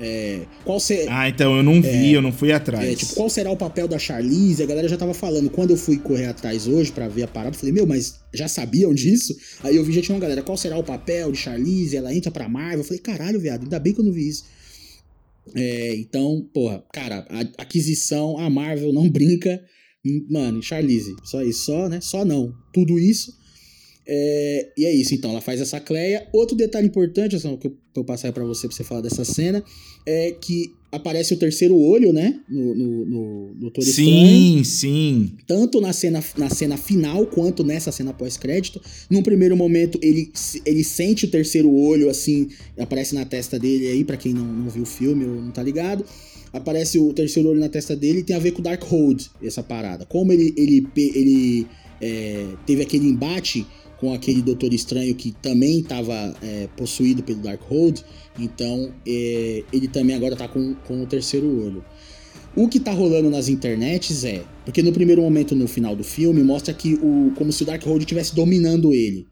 É, qual, se,
Ah, então eu não vi, eu não fui atrás.
é, tipo, qual será o papel da Charlize? A galera já tava falando. Quando eu fui correr atrás hoje pra ver a parada, eu falei, meu, mas já sabiam disso? Aí eu vi, já tinha uma galera, qual será o papel de Charlize? Ela entra pra Marvel. Eu falei, caralho, viado, ainda bem que eu não vi isso. É, então, porra, cara, a aquisição, a Marvel não brinca. Hum, Mano, Charlize, só isso, só, né? Só não. Tudo isso. É, e é isso, então, ela faz essa Cleia. Outro detalhe importante, assim, que eu, eu passar pra você, pra você falar dessa cena, é que aparece o terceiro olho, né? No, no, no Doutor Estranho.
Sim, sim.
Tanto na cena, na cena final, quanto nessa cena pós-crédito. Num primeiro momento, ele, ele sente o terceiro olho, assim, aparece na testa dele aí, pra quem não, não viu o filme ou não tá ligado. Aparece o terceiro olho na testa dele e tem a ver com o Darkhold, essa parada. Como ele, ele, ele é, teve aquele embate com aquele Doutor Estranho que também estava possuído pelo Darkhold, então é, ele também agora tá com, com o terceiro olho. O que tá rolando nas internets é. Porque no primeiro momento, no final do filme, mostra que o. como se o Darkhold estivesse dominando ele.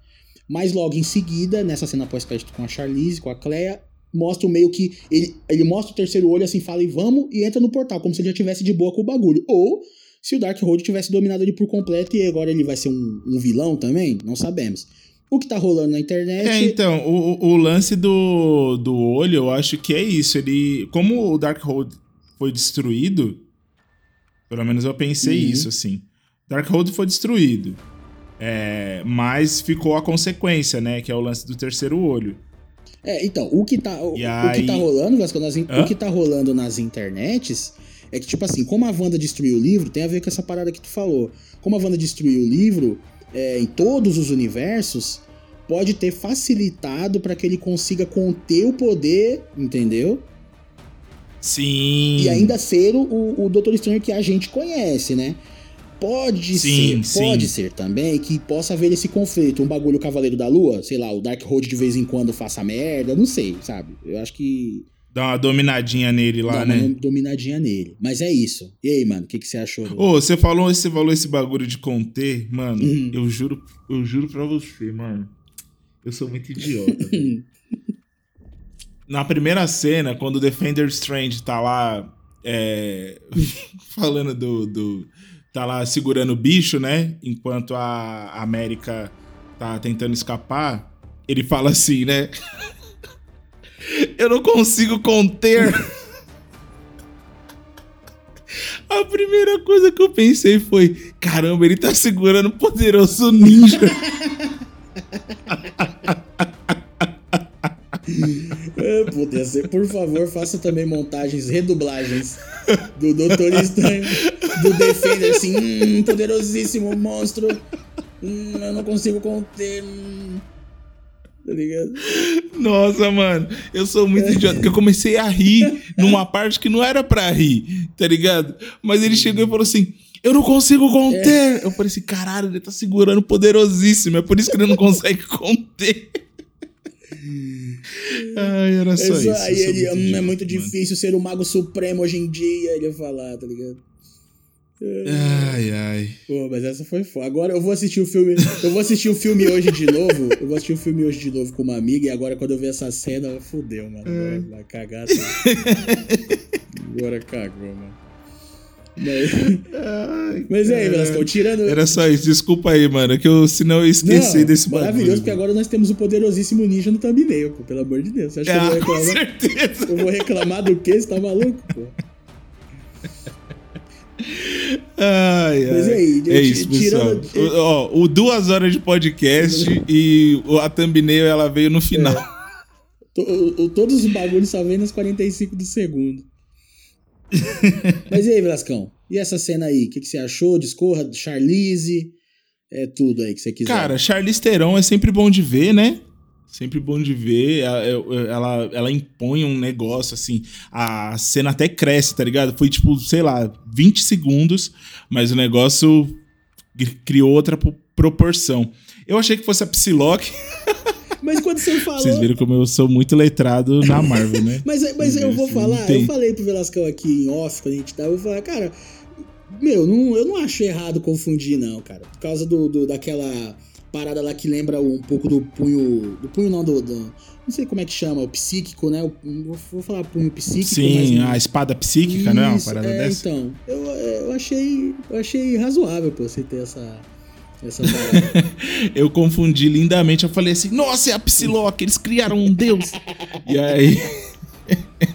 Mas logo em seguida, nessa cena pós-crédito com a Charlize, com a Clea, mostra o meio que. Ele, ele mostra o terceiro olho assim, fala e vamos, e entra no portal, como se ele já tivesse de boa com o bagulho. Ou se o Darkhold tivesse dominado ele por completo e agora ele vai ser um, um vilão também, não sabemos. O que tá rolando na internet.
É, então, o, o- lance do, do olho, eu acho que é isso. Ele. Como o Darkhold foi destruído, pelo menos eu pensei
Uhum.
isso, assim. Darkhold foi destruído. É, mas ficou a consequência, né? Que é o lance do terceiro olho.
É, então, o que tá, o,
E
o que tá
aí-
rolando, Vasco, nas o que tá rolando nas internets é que, tipo assim, como a Wanda destruiu o livro, tem a ver com essa parada que tu falou. Como a Wanda destruiu o livro, é, em todos os universos, pode ter facilitado pra que ele consiga conter o poder, entendeu?
Sim.
E ainda ser o, o, Doutor Estranho que a gente conhece, né? Pode
Sim,
ser, pode
sim.
ser também que possa haver esse conflito, um bagulho Cavaleiro da Lua, sei lá, o Darkhold de vez em quando faça merda, não sei, sabe? Eu acho que
Dá uma dominadinha nele lá,
dá
né?
uma dominadinha nele. Mas é isso. E aí, mano, o que, que você achou? do-
Ô, você falou, você falou esse bagulho de conter, mano.
Uhum.
Eu juro, eu juro pra você, mano. Eu sou muito idiota. Na primeira cena, quando o Defender Strange tá lá é, falando do, do. tá lá segurando o bicho, né? Enquanto a América tá tentando escapar, ele fala assim, né? Eu não consigo conter. A primeira coisa que eu pensei foi: caramba, ele tá segurando o poderoso ninja.
É, puta, ia ser- por favor, faça também montagens, redublagens do Doutor Estranho, do Defender, assim, hum, poderosíssimo monstro, hum, eu não consigo conter, hum, tá ligado?
Nossa, mano, eu sou muito idiota, porque eu comecei a rir numa parte que não era pra rir, tá ligado? Mas ele chegou e falou assim: Eu não consigo conter. Eu falei assim: caralho, ele tá segurando poderosíssimo, é por isso que ele não consegue conter. Ai, era só
É
isso.
aí ele,
muito
é muito
mano.
difícil ser o Mago Supremo hoje em dia, ele ia falar, tá ligado?
Ai, ai.
Pô, mas essa foi foda. Agora eu vou assistir o filme. Eu vou assistir o filme hoje de novo. Eu vou assistir o filme hoje de novo com uma amiga. E agora, quando eu ver essa cena, fudeu, mano. Agora vai cagar tudo. Agora cagou, mano. Mas,
Ai,
mas e aí, tirando.
Era só isso, desculpa aí, mano, que eu, senão eu esqueci
Não,
desse bagulho.
Maravilhoso, porque agora nós temos o poderosíssimo ninja no thumbnail, pô. Pelo amor de Deus. Você acha que eu
Ah,
vou
com
reclamar?
certeza.
Eu vou reclamar do quê? Você tá maluco, pô?
Ai, ai.
Mas e aí,
É isso, pessoal.
tirando-
O- Ó, o duas horas de podcast e o- a thumbnail ela veio no final.
O- todos os bagulhos só vem nos 45 do segundo. Mas e aí, Velascão? E essa cena aí? O que, que você achou? Discorra, Charlize, é tudo aí que você quiser.
Cara, Charlize Theron é sempre bom de ver, né? Sempre bom de ver. Ela, ela, ela impõe um negócio, assim. A cena até cresce, tá ligado? Foi tipo, sei lá, 20 segundos, mas o negócio cri- criou outra po- proporção. Eu achei que fosse a Psylocke.
Mas quando você falou.
Vocês viram como eu sou muito letrado na Marvel, né?
Mas, mas eu vou falar,
tem.
eu falei pro Velascão aqui em off, quando a gente tava, eu vou falar, cara, meu, não, eu não acho errado confundir, não, cara. Por causa do, do- daquela parada lá que lembra um pouco do punho. Do punho não, do. do- não sei como é que chama, o psíquico, né? O- vou, falar punho psíquico,
Sim,
mas.
a espada psíquica, não é uma
Isso,
parada
é,
dessa?
Então, eu, eu achei. Eu achei razoável, pô, você ter essa. Essa parada.
Eu confundi lindamente. Eu falei assim: Nossa, é a Psylocke, eles criaram um deus. e aí.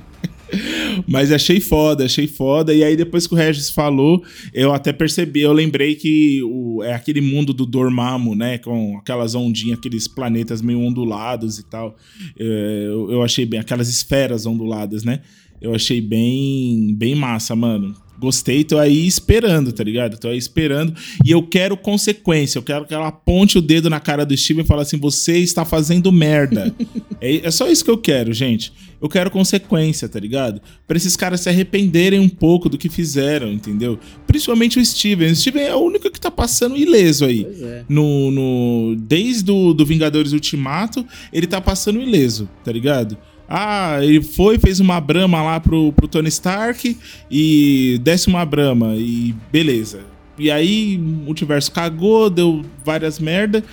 Mas achei foda, achei foda. E aí, depois que o Regis falou, eu até percebi, eu lembrei que o, é aquele mundo do Dormammu, né? Com aquelas ondinhas, aqueles planetas meio ondulados e tal. É, eu, eu achei bem, aquelas esferas onduladas, né? Eu achei bem, bem massa, mano. Gostei, tô aí esperando, tá ligado? Tô aí esperando. E eu quero consequência. Eu quero que ela aponte o dedo na cara do Steven e fale assim: você está fazendo merda. é, é só isso que eu quero, gente. Eu quero consequência, tá ligado? Pra esses caras se arrependerem um pouco do que fizeram, entendeu? Principalmente o Steven. O Steven é o único que tá passando ileso aí.
é.
No, no, desde o do Vingadores Ultimato, ele tá passando ileso, tá ligado? Ah, ele foi, fez uma brama lá pro, pro Tony Stark e desce uma brama e beleza. E aí o multiverso cagou, deu várias merda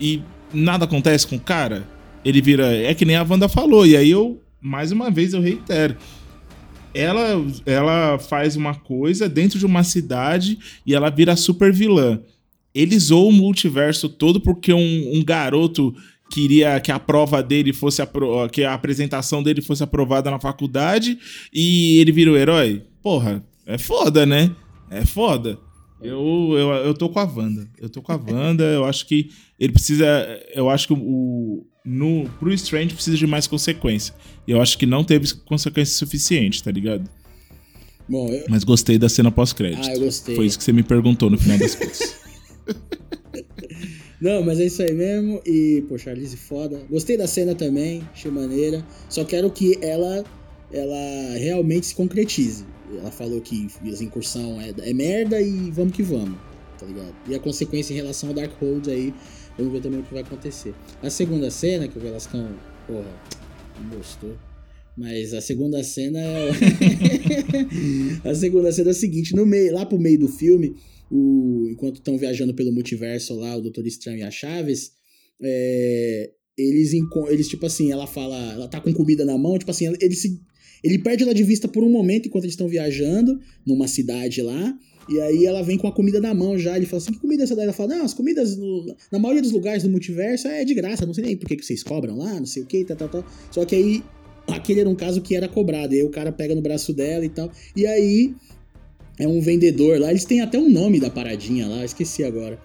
e nada acontece com o cara. Ele vira. É que nem a Wanda falou, e aí eu, mais uma vez, eu reitero. Ela, ela faz uma coisa dentro de uma cidade e ela vira super vilã. Ele zoou o multiverso todo porque um, um garoto queria que a prova dele fosse apro- que a apresentação dele fosse aprovada na faculdade e ele vira o herói. Porra, é foda, né? É foda. Eu, eu, eu tô com a Wanda. Eu tô com a Wanda. Eu acho que ele precisa. Eu acho que o. No, pro Strange precisa de mais consequência. E eu acho que não teve consequência suficiente, tá ligado?
Bom, eu,
Mas gostei da cena pós-crédito.
Ah, eu gostei.
Foi isso que você me perguntou no final das contas.
Não, mas é isso aí mesmo. E, pô, Charlize foda. Gostei da cena também, achei maneira. Só quero que ela, ela realmente se concretize. Ela falou que a incursão é, é merda e vamos que vamos, tá ligado? E a consequência em relação ao Darkhold aí, vamos ver também o que vai acontecer. A segunda cena, que o Velascão, porra, gostou. Mas a segunda cena é. a segunda cena é a seguinte: no meio, lá pro meio do filme, o, enquanto estão viajando pelo multiverso lá, o Doutor Estranho e a Chaves, é, eles, eles, tipo assim, ela fala, ela tá com comida na mão, tipo assim, ele, se, ele perde ela de vista por um momento enquanto eles estão viajando numa cidade lá. E aí ela vem com a comida na mão já. Ele fala assim: que comida é essa daí? Ela fala: não, as comidas no- na maioria dos lugares do multiverso é de graça. Não sei nem por que que vocês cobram lá, não sei o que, tal, tal, tal. Só que aí aquele era um caso que era cobrado. E aí o cara pega no braço dela e tal. E aí é um vendedor lá. Eles têm até um nome da paradinha lá, esqueci agora.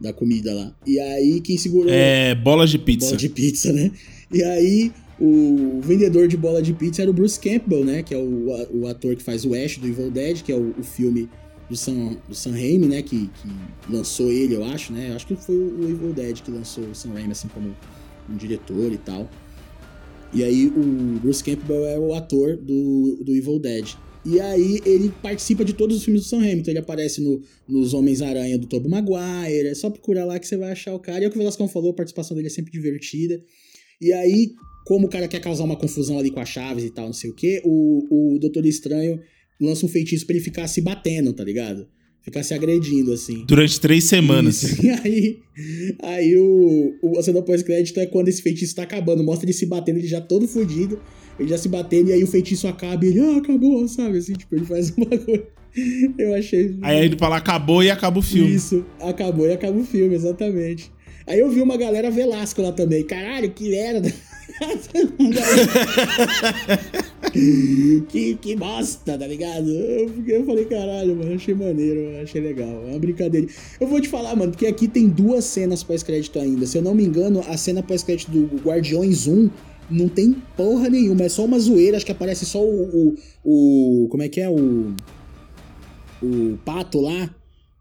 Da comida lá. E aí quem segurou.
é. Bolas de pizza.
Bola de pizza, né? E aí, o vendedor de bola de pizza era o Bruce Campbell, né? Que é o, o ator que faz o Ash do Evil Dead, que é o, o filme do Sam, do Sam Raimi, né? Que, que lançou ele, eu acho, né? Eu acho que foi o Evil Dead que lançou o Sam Raimi, assim, como um diretor e tal. E aí, o Bruce Campbell é o ator do, do Evil Dead. E aí, ele participa de todos os filmes do Sam Raimi. Então, ele aparece no, nos Homens-Aranha do Tobey Maguire. É só procurar lá que você vai achar o cara. E é o que o Velascão falou, a participação dele é sempre divertida. E aí, como o cara quer causar uma confusão ali com as chaves e tal, não sei o quê, o, o Doutor Estranho lança um feitiço pra ele ficar se batendo, tá ligado? Ficar se agredindo, assim.
Durante três semanas.
Isso. E aí, aí o, o, a cena pós-crédito é quando esse feitiço tá acabando. Mostra ele se batendo, ele já todo fudido. Ele já se batendo, e aí o feitiço acaba e ele, ah, acabou, sabe? Assim, tipo, ele faz um bagulho. Eu achei.
Aí ele fala, acabou e acaba o filme.
Isso, acabou e acaba o filme, exatamente. Aí eu vi uma galera Velasco lá também. Caralho, que merda. que, que bosta, tá ligado? Eu, eu falei, caralho, mano, achei maneiro, achei legal. É uma brincadeira. Eu vou te falar, mano, porque aqui tem duas cenas pós-crédito ainda. Se eu não me engano, a cena pós-crédito do Guardiões 1 não tem porra nenhuma, é só uma zoeira, acho que aparece só o. o, o- como é que é? O. O pato lá.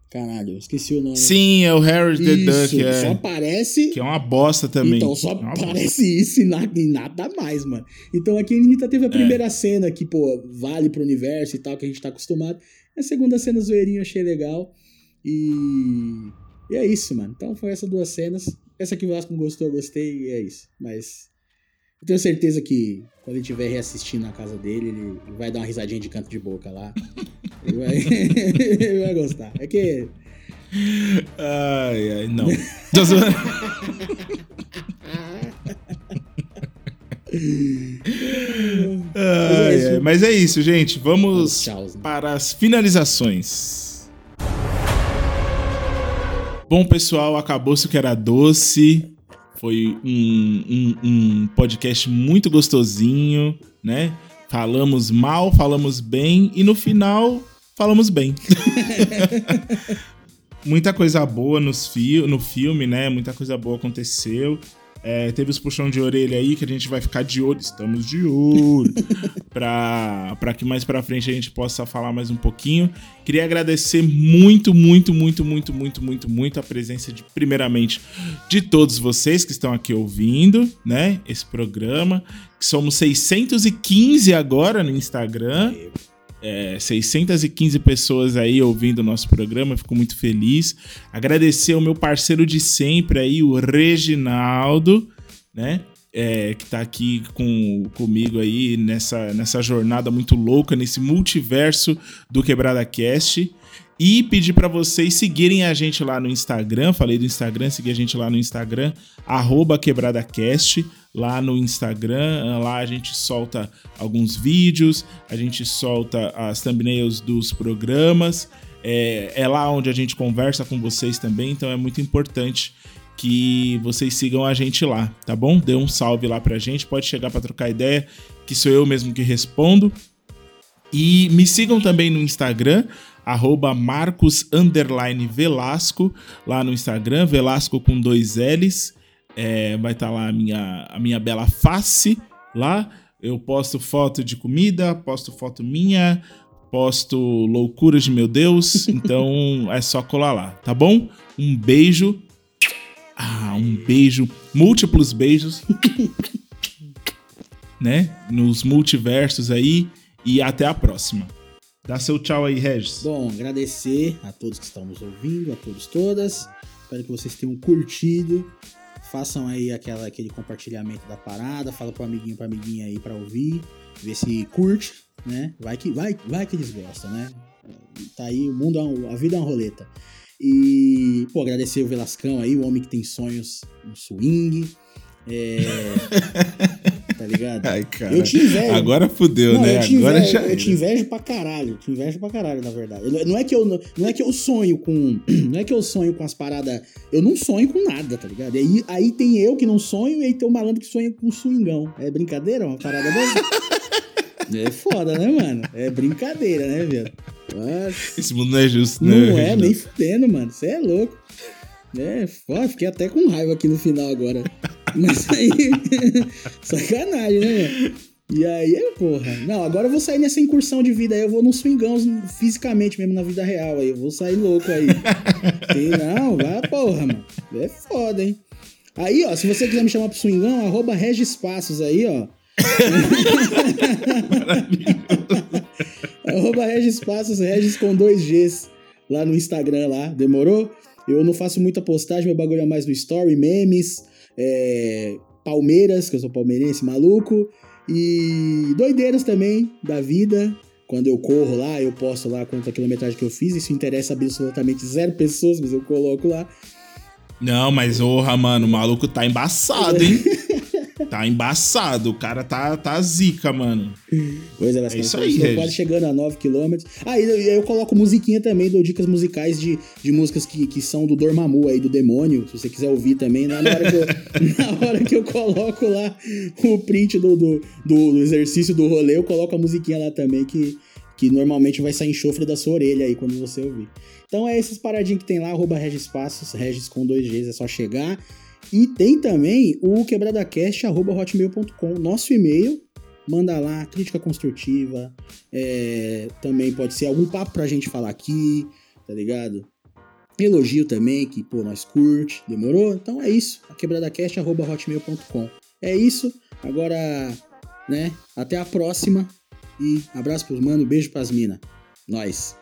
Caralho, esqueci o nome.
Sim, é o Harry the Duck, é,
só aparece.
que é uma bosta também.
Então só
É uma bosta.
aparece isso e nada, e nada mais, mano. Então aqui a Anitta teve a primeira cena que, pô, vale pro universo e tal, que a gente tá acostumado. A segunda cena zoeirinha eu achei legal. E. E é isso, mano. Então foi essas duas cenas. Essa que o Vasco não gostou, eu gostei, e é isso. Mas. Eu tenho certeza que quando ele estiver reassistindo na casa dele, ele vai dar uma risadinha de canto de boca lá. Ele vai, ele vai gostar. É que.
Ai, ai, não. Zoando. Ai, ai, Mas é isso, gente. Vamos
Tchau.
para as finalizações. Bom, pessoal, acabou-se o que era doce. Foi um, um- um podcast muito gostosinho, né? Falamos mal, falamos bem e no final falamos bem. Muita coisa boa nos fi no filme, né? Muita coisa boa aconteceu. É, teve os puxão de orelha aí que a gente vai ficar de olho. Estamos de olho. pra, pra que mais pra frente a gente possa falar mais um pouquinho. Queria agradecer muito, muito, muito, muito, muito, muito, muito a presença de, primeiramente, de todos vocês que estão aqui ouvindo, né? Esse programa. Que somos 615 agora no Instagram. É, 615 pessoas aí ouvindo o nosso programa, fico muito feliz. Agradecer ao meu parceiro de sempre aí, o Reginaldo, né? É, que tá aqui com, comigo aí nessa, nessa jornada muito louca, nesse multiverso do Quebrada Cast. E pedir para vocês seguirem a gente lá no Instagram. Falei do Instagram, seguir a gente lá no Instagram, arroba QuebradaCast, lá no Instagram. Lá a gente solta alguns vídeos, a gente solta as thumbnails dos programas. É, é lá onde a gente conversa com vocês também, então é muito importante que vocês sigam a gente lá, tá bom? Dê um salve lá pra gente, pode chegar pra trocar ideia, que sou eu mesmo que respondo. E me sigam também no Instagram, arroba lá no Instagram, Velasco com dois L's. É, vai estar lá a minha, a minha bela face lá. Eu posto foto de comida, posto foto minha, posto loucuras de meu Deus. Então é só colar lá, tá bom? Um beijo. Ah, um beijo, múltiplos beijos, né? Nos multiversos aí. E até a próxima. Dá seu tchau aí, Regis.
Bom, agradecer a todos que estão nos ouvindo, a todos todas. Espero que vocês tenham curtido. Façam aí aquela, aquele compartilhamento da parada, fala pro amiguinho, pra amiguinha aí pra ouvir, ver se curte, né? Vai que, vai, vai que eles gostam, né? Tá aí, o mundo, é um- a vida é uma roleta. E, pô, agradecer o Velascão aí, o homem que tem sonhos no swing. É, tá ligado?
Ai, cara.
Eu te invejo.
Agora fudeu,
Não,
né?
eu te
Agora
invejo,
já.
eu te invejo pra caralho. Te invejo pra caralho, na verdade. Eu- Não é que eu, não, é que eu sonho com. Não é que eu sonho com as paradas. Eu não sonho com nada, tá ligado? Aí, aí tem eu que não sonho e aí tem o malandro que sonha com swingão. É brincadeira? Uma parada dessa? É foda, né, mano? É brincadeira, né, velho? Nossa.
Esse mundo não é justo, né?
Não é, nem fudendo, mano. Você é louco. É, foda, fiquei até com raiva aqui no final agora. Mas aí. sacanagem, né, mano? E aí, é, porra. Não, agora eu vou sair nessa incursão de vida aí. Eu vou num swingão fisicamente mesmo na vida real aí. Eu vou sair louco aí. Tem, não, vai, porra, mano. É foda, hein? Aí, ó, se você quiser me chamar pro swingão, arroba Regis Passos aí, ó. Arroba Regis Passos, Regis com dois Gs lá no Instagram lá, demorou? Eu não faço muita postagem, meu bagulho é mais no story, memes, é, Palmeiras, que eu sou palmeirense maluco, e doideiras também da vida. Quando eu corro lá, eu posto lá quanta quilometragem que eu fiz, isso interessa absolutamente zero pessoas, mas eu coloco lá.
Não, mas, orra, mano, o maluco tá embaçado, hein? tá embaçado. O cara tá, tá zica, mano.
Pois é,
É isso aí, Regis.
quase chegando a 9 km. Ah, e eu, eu coloco musiquinha também, dou dicas musicais de, de músicas que, que são do Dormammu aí, do demônio. Se você quiser ouvir também, na hora que eu, na hora que eu coloco lá o print do, do, do, do exercício do rolê, eu coloco a musiquinha lá também, que, que normalmente vai sair enxofre da sua orelha aí quando você ouvir. Então é essas paradinhas que tem lá, arroba Regis Passos, Regis com dois Gs, é só chegar. E tem também o quebradacast.hotmail.com, nosso e-mail. Manda lá, crítica construtiva. é, também pode ser algum papo pra gente falar aqui, tá ligado? Elogio também, que, pô, nós curte, demorou? Então é isso, quebradacast.hotmail.com. É isso, agora, né, até a próxima. E abraço pros mano, beijo pras mina. Nós.